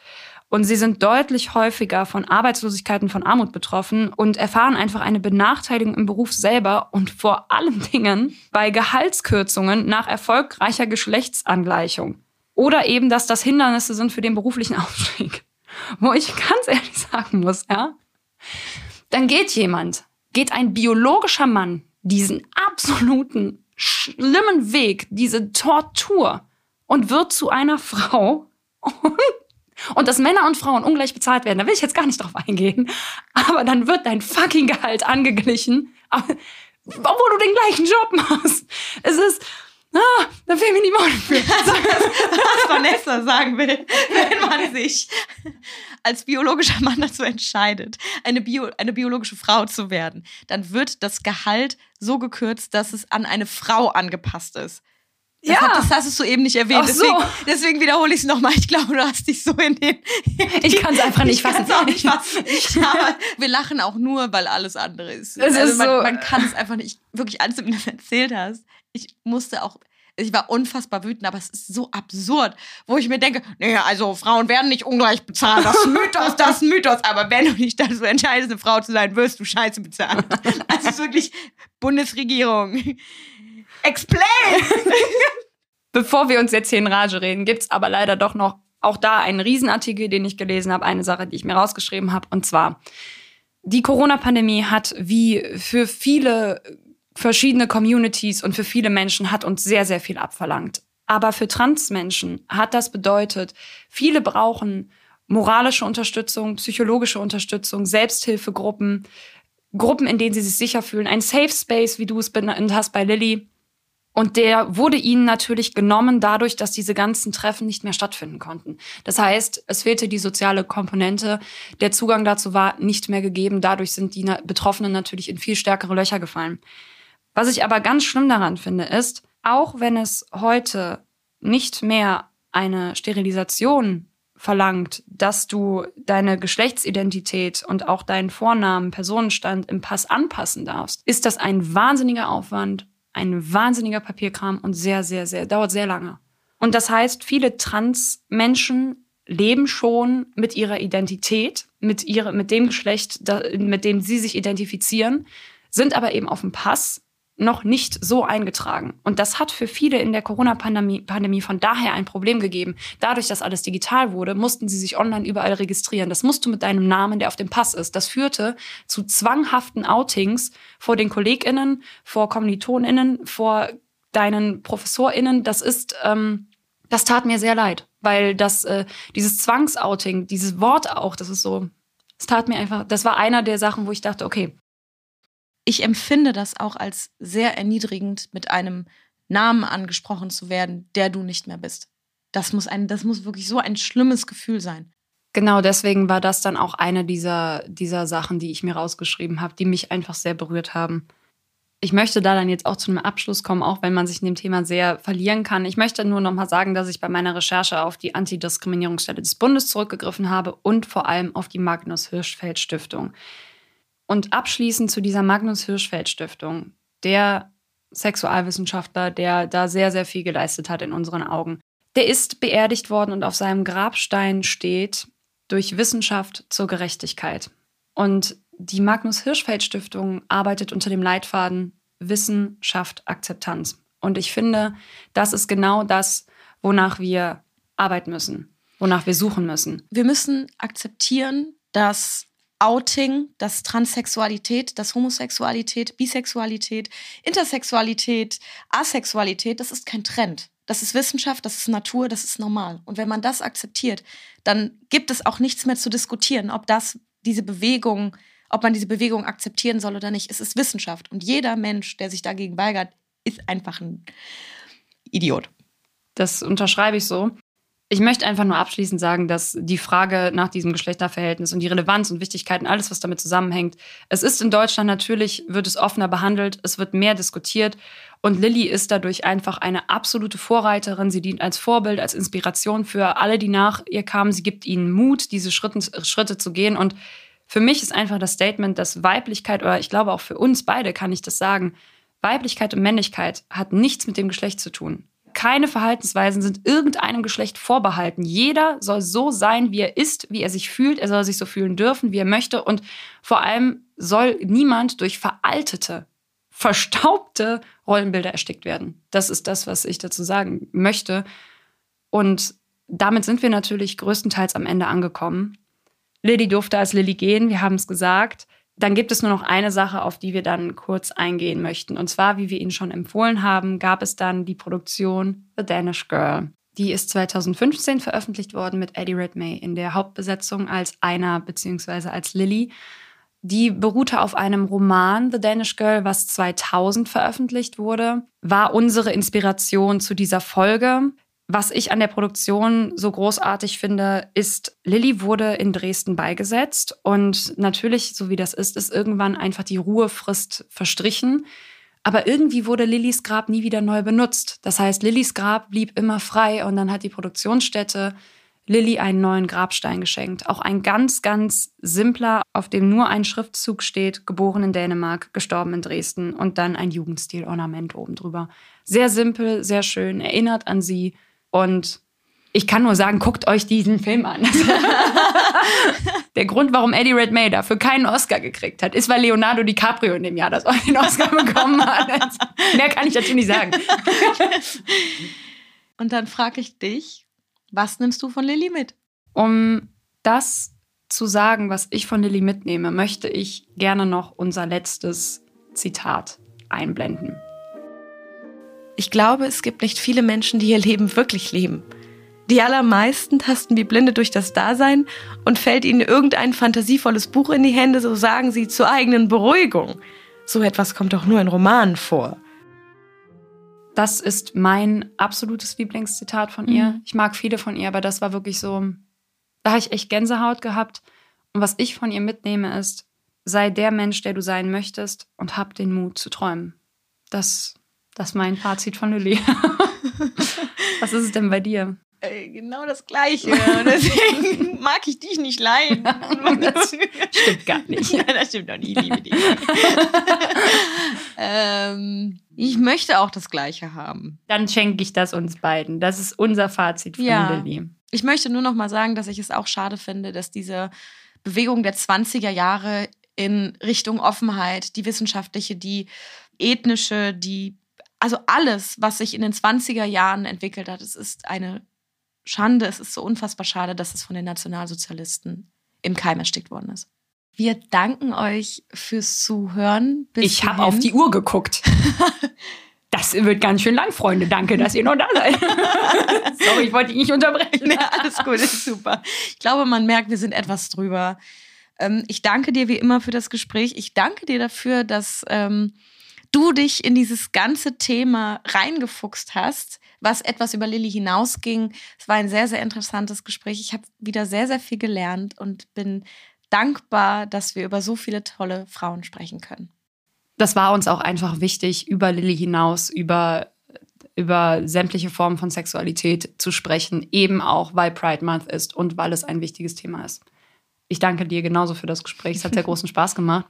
Speaker 1: Und sie sind deutlich häufiger von Arbeitslosigkeit und von Armut betroffen und erfahren einfach eine Benachteiligung im Beruf selber und vor allen Dingen bei Gehaltskürzungen nach erfolgreicher Geschlechtsangleichung. Oder eben, dass das Hindernisse sind für den beruflichen Aufstieg. Wo ich ganz ehrlich sagen muss, ja, dann geht jemand, geht ein biologischer Mann diesen absoluten schlimmen Weg, diese Tortur und wird zu einer Frau und, dass Männer und Frauen ungleich bezahlt werden, da will ich jetzt gar nicht drauf eingehen, aber dann wird dein fucking Gehalt angeglichen, obwohl du den gleichen Job machst. Es ist, ah, da fehlen mir die Worte für.
Speaker 2: Was Vanessa sagen will, wenn man sich als biologischer Mann dazu entscheidet, eine, Bio, eine biologische Frau zu werden, dann wird das Gehalt so gekürzt, dass es an eine Frau angepasst ist. Das ja. Hat, das hast du eben nicht erwähnt. So. Deswegen, deswegen wiederhole ich es nochmal. Ich glaube, du hast dich so in den.
Speaker 1: Ich kann es einfach nicht fassen.
Speaker 2: Auch nicht fassen. Aber wir lachen auch nur, weil alles andere ist. Es also ist man, so. man kann es einfach nicht wirklich alles, wenn du das erzählt hast. Ich musste auch ich war unfassbar wütend, aber es ist so absurd, wo ich mir denke, naja, also Frauen werden nicht ungleich bezahlt. Das ist Mythos, das ist Mythos. Aber wenn du dich dazu entscheidest, eine Frau zu sein, wirst du scheiße bezahlt. Also es ist wirklich Bundesregierung. Explain!
Speaker 1: Bevor wir uns jetzt hier in Rage reden, gibt's aber leider doch noch auch da einen Riesenartikel, den ich gelesen habe, eine Sache, die ich mir rausgeschrieben habe. Und zwar, die Corona-Pandemie hat wie für viele verschiedene Communities und für viele Menschen hat uns sehr, sehr viel abverlangt. Aber für Transmenschen hat das bedeutet, viele brauchen moralische Unterstützung, psychologische Unterstützung, Selbsthilfegruppen, Gruppen, in denen sie sich sicher fühlen, ein Safe Space, wie du es benannt hast bei Lilly. Und der wurde ihnen natürlich genommen dadurch, dass diese ganzen Treffen nicht mehr stattfinden konnten. Das heißt, es fehlte die soziale Komponente. Der Zugang dazu war nicht mehr gegeben. Dadurch sind die Betroffenen natürlich in viel stärkere Löcher gefallen. Was ich aber ganz schlimm daran finde, ist, auch wenn es heute nicht mehr eine Sterilisation verlangt, dass du deine Geschlechtsidentität und auch deinen Vornamen, Personenstand im Pass anpassen darfst, ist das ein wahnsinniger Aufwand, ein wahnsinniger Papierkram und sehr, sehr, sehr, dauert sehr lange. Und das heißt, viele Trans-Menschen leben schon mit ihrer Identität, mit, ihrer, mit dem Geschlecht, mit dem sie sich identifizieren, sind aber eben auf dem Pass noch nicht so eingetragen. Und das hat für viele in der Corona-Pandemie von daher ein Problem gegeben. Dadurch, dass alles digital wurde, mussten sie sich online überall registrieren. Das musst du mit deinem Namen, der auf dem Pass ist. Das führte zu zwanghaften Outings vor den KollegInnen, vor KommilitonInnen, vor deinen ProfessorInnen. Das ist, ähm, das tat mir sehr leid, weil das, äh, dieses Zwangsouting, dieses Wort auch, das ist so, es tat mir einfach, das war einer der Sachen, wo ich dachte, okay,
Speaker 2: ich empfinde das auch als sehr erniedrigend, mit einem Namen angesprochen zu werden, der du nicht mehr bist. Das muss ein, das muss wirklich so ein schlimmes Gefühl sein.
Speaker 1: Genau, deswegen war das dann auch eine dieser, dieser Sachen, die ich mir rausgeschrieben habe, die mich einfach sehr berührt haben. ich möchte da dann jetzt auch zu einem Abschluss kommen, auch wenn man sich in dem Thema sehr verlieren kann. Ich möchte nur noch mal sagen, dass ich bei meiner Recherche auf die Antidiskriminierungsstelle des Bundes zurückgegriffen habe und vor allem auf die Magnus Hirschfeld Stiftung. Und abschließend zu dieser Magnus Hirschfeld Stiftung, der Sexualwissenschaftler, der da sehr, sehr viel geleistet hat in unseren Augen. Der ist beerdigt worden und auf seinem Grabstein steht durch Wissenschaft zur Gerechtigkeit. Und die Magnus Hirschfeld Stiftung arbeitet unter dem Leitfaden Wissen schafft Akzeptanz. Und ich finde, das ist genau das, wonach wir arbeiten müssen, wonach wir suchen müssen.
Speaker 2: Wir müssen akzeptieren, dass Outing, dass Transsexualität, dass Homosexualität, Bisexualität, Intersexualität, Asexualität, das ist kein Trend. Das ist Wissenschaft, das ist Natur, das ist normal. Und wenn man das akzeptiert, dann gibt es auch nichts mehr zu diskutieren, ob das diese Bewegung ob man diese Bewegung akzeptieren soll oder nicht. Es ist Wissenschaft. Und jeder Mensch, der sich dagegen weigert, ist einfach ein Idiot.
Speaker 1: Das unterschreibe ich so. Ich möchte einfach nur abschließend sagen, dass die Frage nach diesem Geschlechterverhältnis und die Relevanz und Wichtigkeit und alles, was damit zusammenhängt, es ist in Deutschland natürlich, wird es offener behandelt, es wird mehr diskutiert und Lilly ist dadurch einfach eine absolute Vorreiterin. Sie dient als Vorbild, als Inspiration für alle, die nach ihr kamen. Sie gibt ihnen Mut, diese Schritte, Schritte zu gehen und für mich ist einfach das Statement, dass Weiblichkeit, oder ich glaube auch für uns beide kann ich das sagen, Weiblichkeit und Männlichkeit hat nichts mit dem Geschlecht zu tun. Keine Verhaltensweisen sind irgendeinem Geschlecht vorbehalten. Jeder soll so sein, wie er ist, wie er sich fühlt. Er soll sich so fühlen dürfen, wie er möchte. Und vor allem soll niemand durch veraltete, verstaubte Rollenbilder erstickt werden. Das ist das, was ich dazu sagen möchte. Und damit sind wir natürlich größtenteils am Ende angekommen. Lilly durfte als Lilly gehen, wir haben es gesagt. Dann gibt es nur noch eine Sache, auf die wir dann kurz eingehen möchten. Und zwar, wie wir Ihnen schon empfohlen haben, gab es dann die Produktion The Danish Girl. Die ist 2015 veröffentlicht worden mit Eddie Redmayne in der Hauptbesetzung als Einer bzw. als Lilly. Die beruhte auf einem Roman The Danish Girl, was 2000 veröffentlicht wurde, war unsere Inspiration zu dieser Folge. Was ich an der Produktion so großartig finde, ist, Lilly wurde in Dresden beigesetzt und natürlich, so wie das ist, ist irgendwann einfach die Ruhefrist verstrichen. Aber irgendwie wurde Lillys Grab nie wieder neu benutzt. Das heißt, Lillys Grab blieb immer frei und dann hat die Produktionsstätte Lilly einen neuen Grabstein geschenkt. Auch ein ganz, ganz simpler, auf dem nur ein Schriftzug steht, geboren in Dänemark, gestorben in Dresden und dann ein Jugendstil-Ornament oben drüber. Sehr simpel, sehr schön, erinnert an sie und ich kann nur sagen, guckt euch diesen Film an. Der Grund, warum Eddie Redmayne dafür keinen Oscar gekriegt hat, ist, weil Leonardo DiCaprio in dem Jahr das den Oscar bekommen hat. Mehr kann ich dazu nicht sagen.
Speaker 2: Und dann frage ich dich, was nimmst du von Lilly mit?
Speaker 1: Um das zu sagen, was ich von Lilly mitnehme, möchte ich gerne noch unser letztes Zitat einblenden.
Speaker 2: Ich glaube, es gibt nicht viele Menschen, die ihr Leben wirklich leben. Die allermeisten tasten wie Blinde durch das Dasein und fällt ihnen irgendein fantasievolles Buch in die Hände, so sagen sie zur eigenen Beruhigung. So etwas kommt doch nur in Romanen vor.
Speaker 1: Das ist mein absolutes Lieblingszitat von ihr. Mhm. Ich mag viele von ihr, aber das war wirklich so, da habe ich echt Gänsehaut gehabt. Und was ich von ihr mitnehme ist, sei der Mensch, der du sein möchtest und hab den Mut zu träumen. Das das ist mein Fazit von Lilly. Was ist es denn bei dir?
Speaker 2: Äh, genau das Gleiche. Deswegen mag ich dich nicht leiden.
Speaker 1: das stimmt gar nicht.
Speaker 2: Nein, das stimmt doch nie. Ich liebe dich. ähm, ich möchte auch das Gleiche haben.
Speaker 1: Dann schenke ich das uns beiden. Das ist unser Fazit von ja. Lilly.
Speaker 2: Ich möchte nur noch mal sagen, dass ich es auch schade finde, dass diese Bewegung der 20er Jahre in Richtung Offenheit, die wissenschaftliche, die ethnische, die also alles, was sich in den 20er Jahren entwickelt hat, es ist eine Schande, es ist so unfassbar schade, dass es von den Nationalsozialisten im Keim erstickt worden ist. Wir danken euch fürs Zuhören.
Speaker 1: ich habe auf die Uhr geguckt. Das wird ganz schön lang, Freunde. Danke, dass ihr noch da seid. Sorry, ich wollte dich nicht unterbrechen.
Speaker 2: Ja, alles gut, ist super. Ich glaube, man merkt, wir sind etwas drüber. Ähm, ich danke dir wie immer für das Gespräch. Ich danke dir dafür, dass ähm, du dich in dieses ganze Thema reingefuchst hast, was etwas über Lilly hinausging. Es war ein sehr, sehr interessantes Gespräch. Ich habe wieder sehr, sehr viel gelernt und bin dankbar, dass wir über so viele tolle Frauen sprechen können.
Speaker 1: das war uns auch einfach wichtig, über Lilly hinaus, über, über sämtliche Formen von Sexualität zu sprechen, eben auch, weil Pride Month ist und weil es ein wichtiges Thema ist. Ich danke dir genauso für das Gespräch. Es hat sehr großen Spaß gemacht.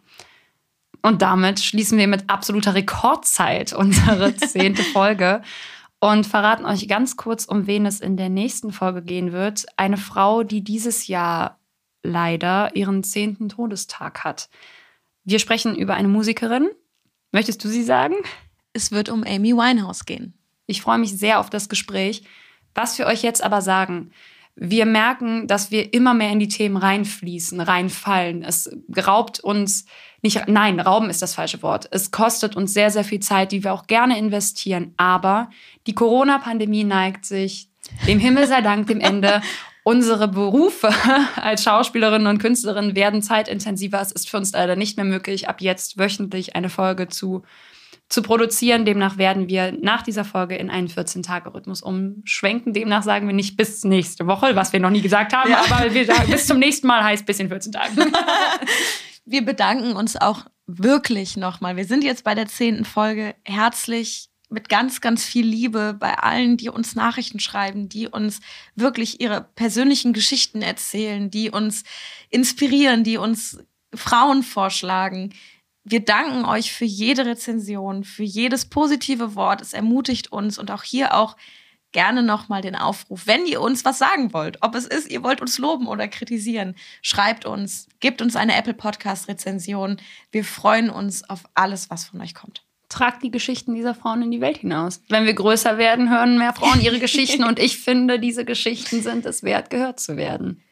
Speaker 1: Und damit schließen wir mit absoluter Rekordzeit unsere zehnte Folge und verraten euch ganz kurz, um wen es in der nächsten Folge gehen wird. Eine Frau, die dieses Jahr leider ihren zehnten Todestag hat. Wir sprechen über eine Musikerin. Möchtest du sie sagen?
Speaker 2: Es wird um Amy Winehouse gehen.
Speaker 1: Ich freue mich sehr auf das Gespräch. Was wir euch jetzt aber sagen, wir merken, dass wir immer mehr in die Themen reinfließen, reinfallen. Es raubt uns nicht, nein, rauben ist das falsche Wort. Es kostet uns sehr, sehr viel Zeit, die wir auch gerne investieren. Aber die Corona-Pandemie neigt sich, dem Himmel sei Dank, dem Ende. Unsere Berufe als Schauspielerinnen und Künstlerinnen werden zeitintensiver. Es ist für uns leider nicht mehr möglich, ab jetzt wöchentlich eine Folge zu, zu produzieren. Demnach werden wir nach dieser Folge in einen 14-Tage-Rhythmus umschwenken. Demnach sagen wir nicht bis nächste Woche, was wir noch nie gesagt haben, ja. aber wir sagen, bis zum nächsten Mal heißt bis in 14 Tagen.
Speaker 2: wir bedanken uns auch wirklich nochmal. Wir sind jetzt bei der zehnten Folge. Herzlich mit ganz, ganz viel Liebe bei allen, die uns Nachrichten schreiben, die uns wirklich ihre persönlichen Geschichten erzählen, die uns inspirieren, die uns Frauen vorschlagen. Wir danken euch für jede Rezension, für jedes positive Wort. Es ermutigt uns und auch hier auch gerne nochmal den Aufruf, wenn ihr uns was sagen wollt, ob es ist, ihr wollt uns loben oder kritisieren, schreibt uns, gebt uns eine Apple Podcast Rezension. Wir freuen uns auf alles, was von euch kommt
Speaker 1: tragt die Geschichten dieser Frauen in die Welt hinaus. Wenn wir größer werden, hören mehr Frauen ihre Geschichten und ich finde, diese Geschichten sind es wert, gehört zu werden.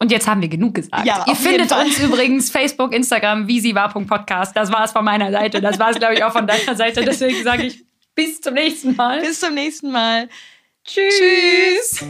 Speaker 1: Und jetzt haben wir genug gesagt. Ja, Ihr findet uns übrigens Facebook, Instagram, wie sie war. Podcast. Das war es von meiner Seite. Das war es, glaube ich, auch von deiner Seite. Deswegen sage ich bis zum nächsten Mal.
Speaker 2: Bis zum nächsten Mal.
Speaker 1: Tschüss. Tschüss.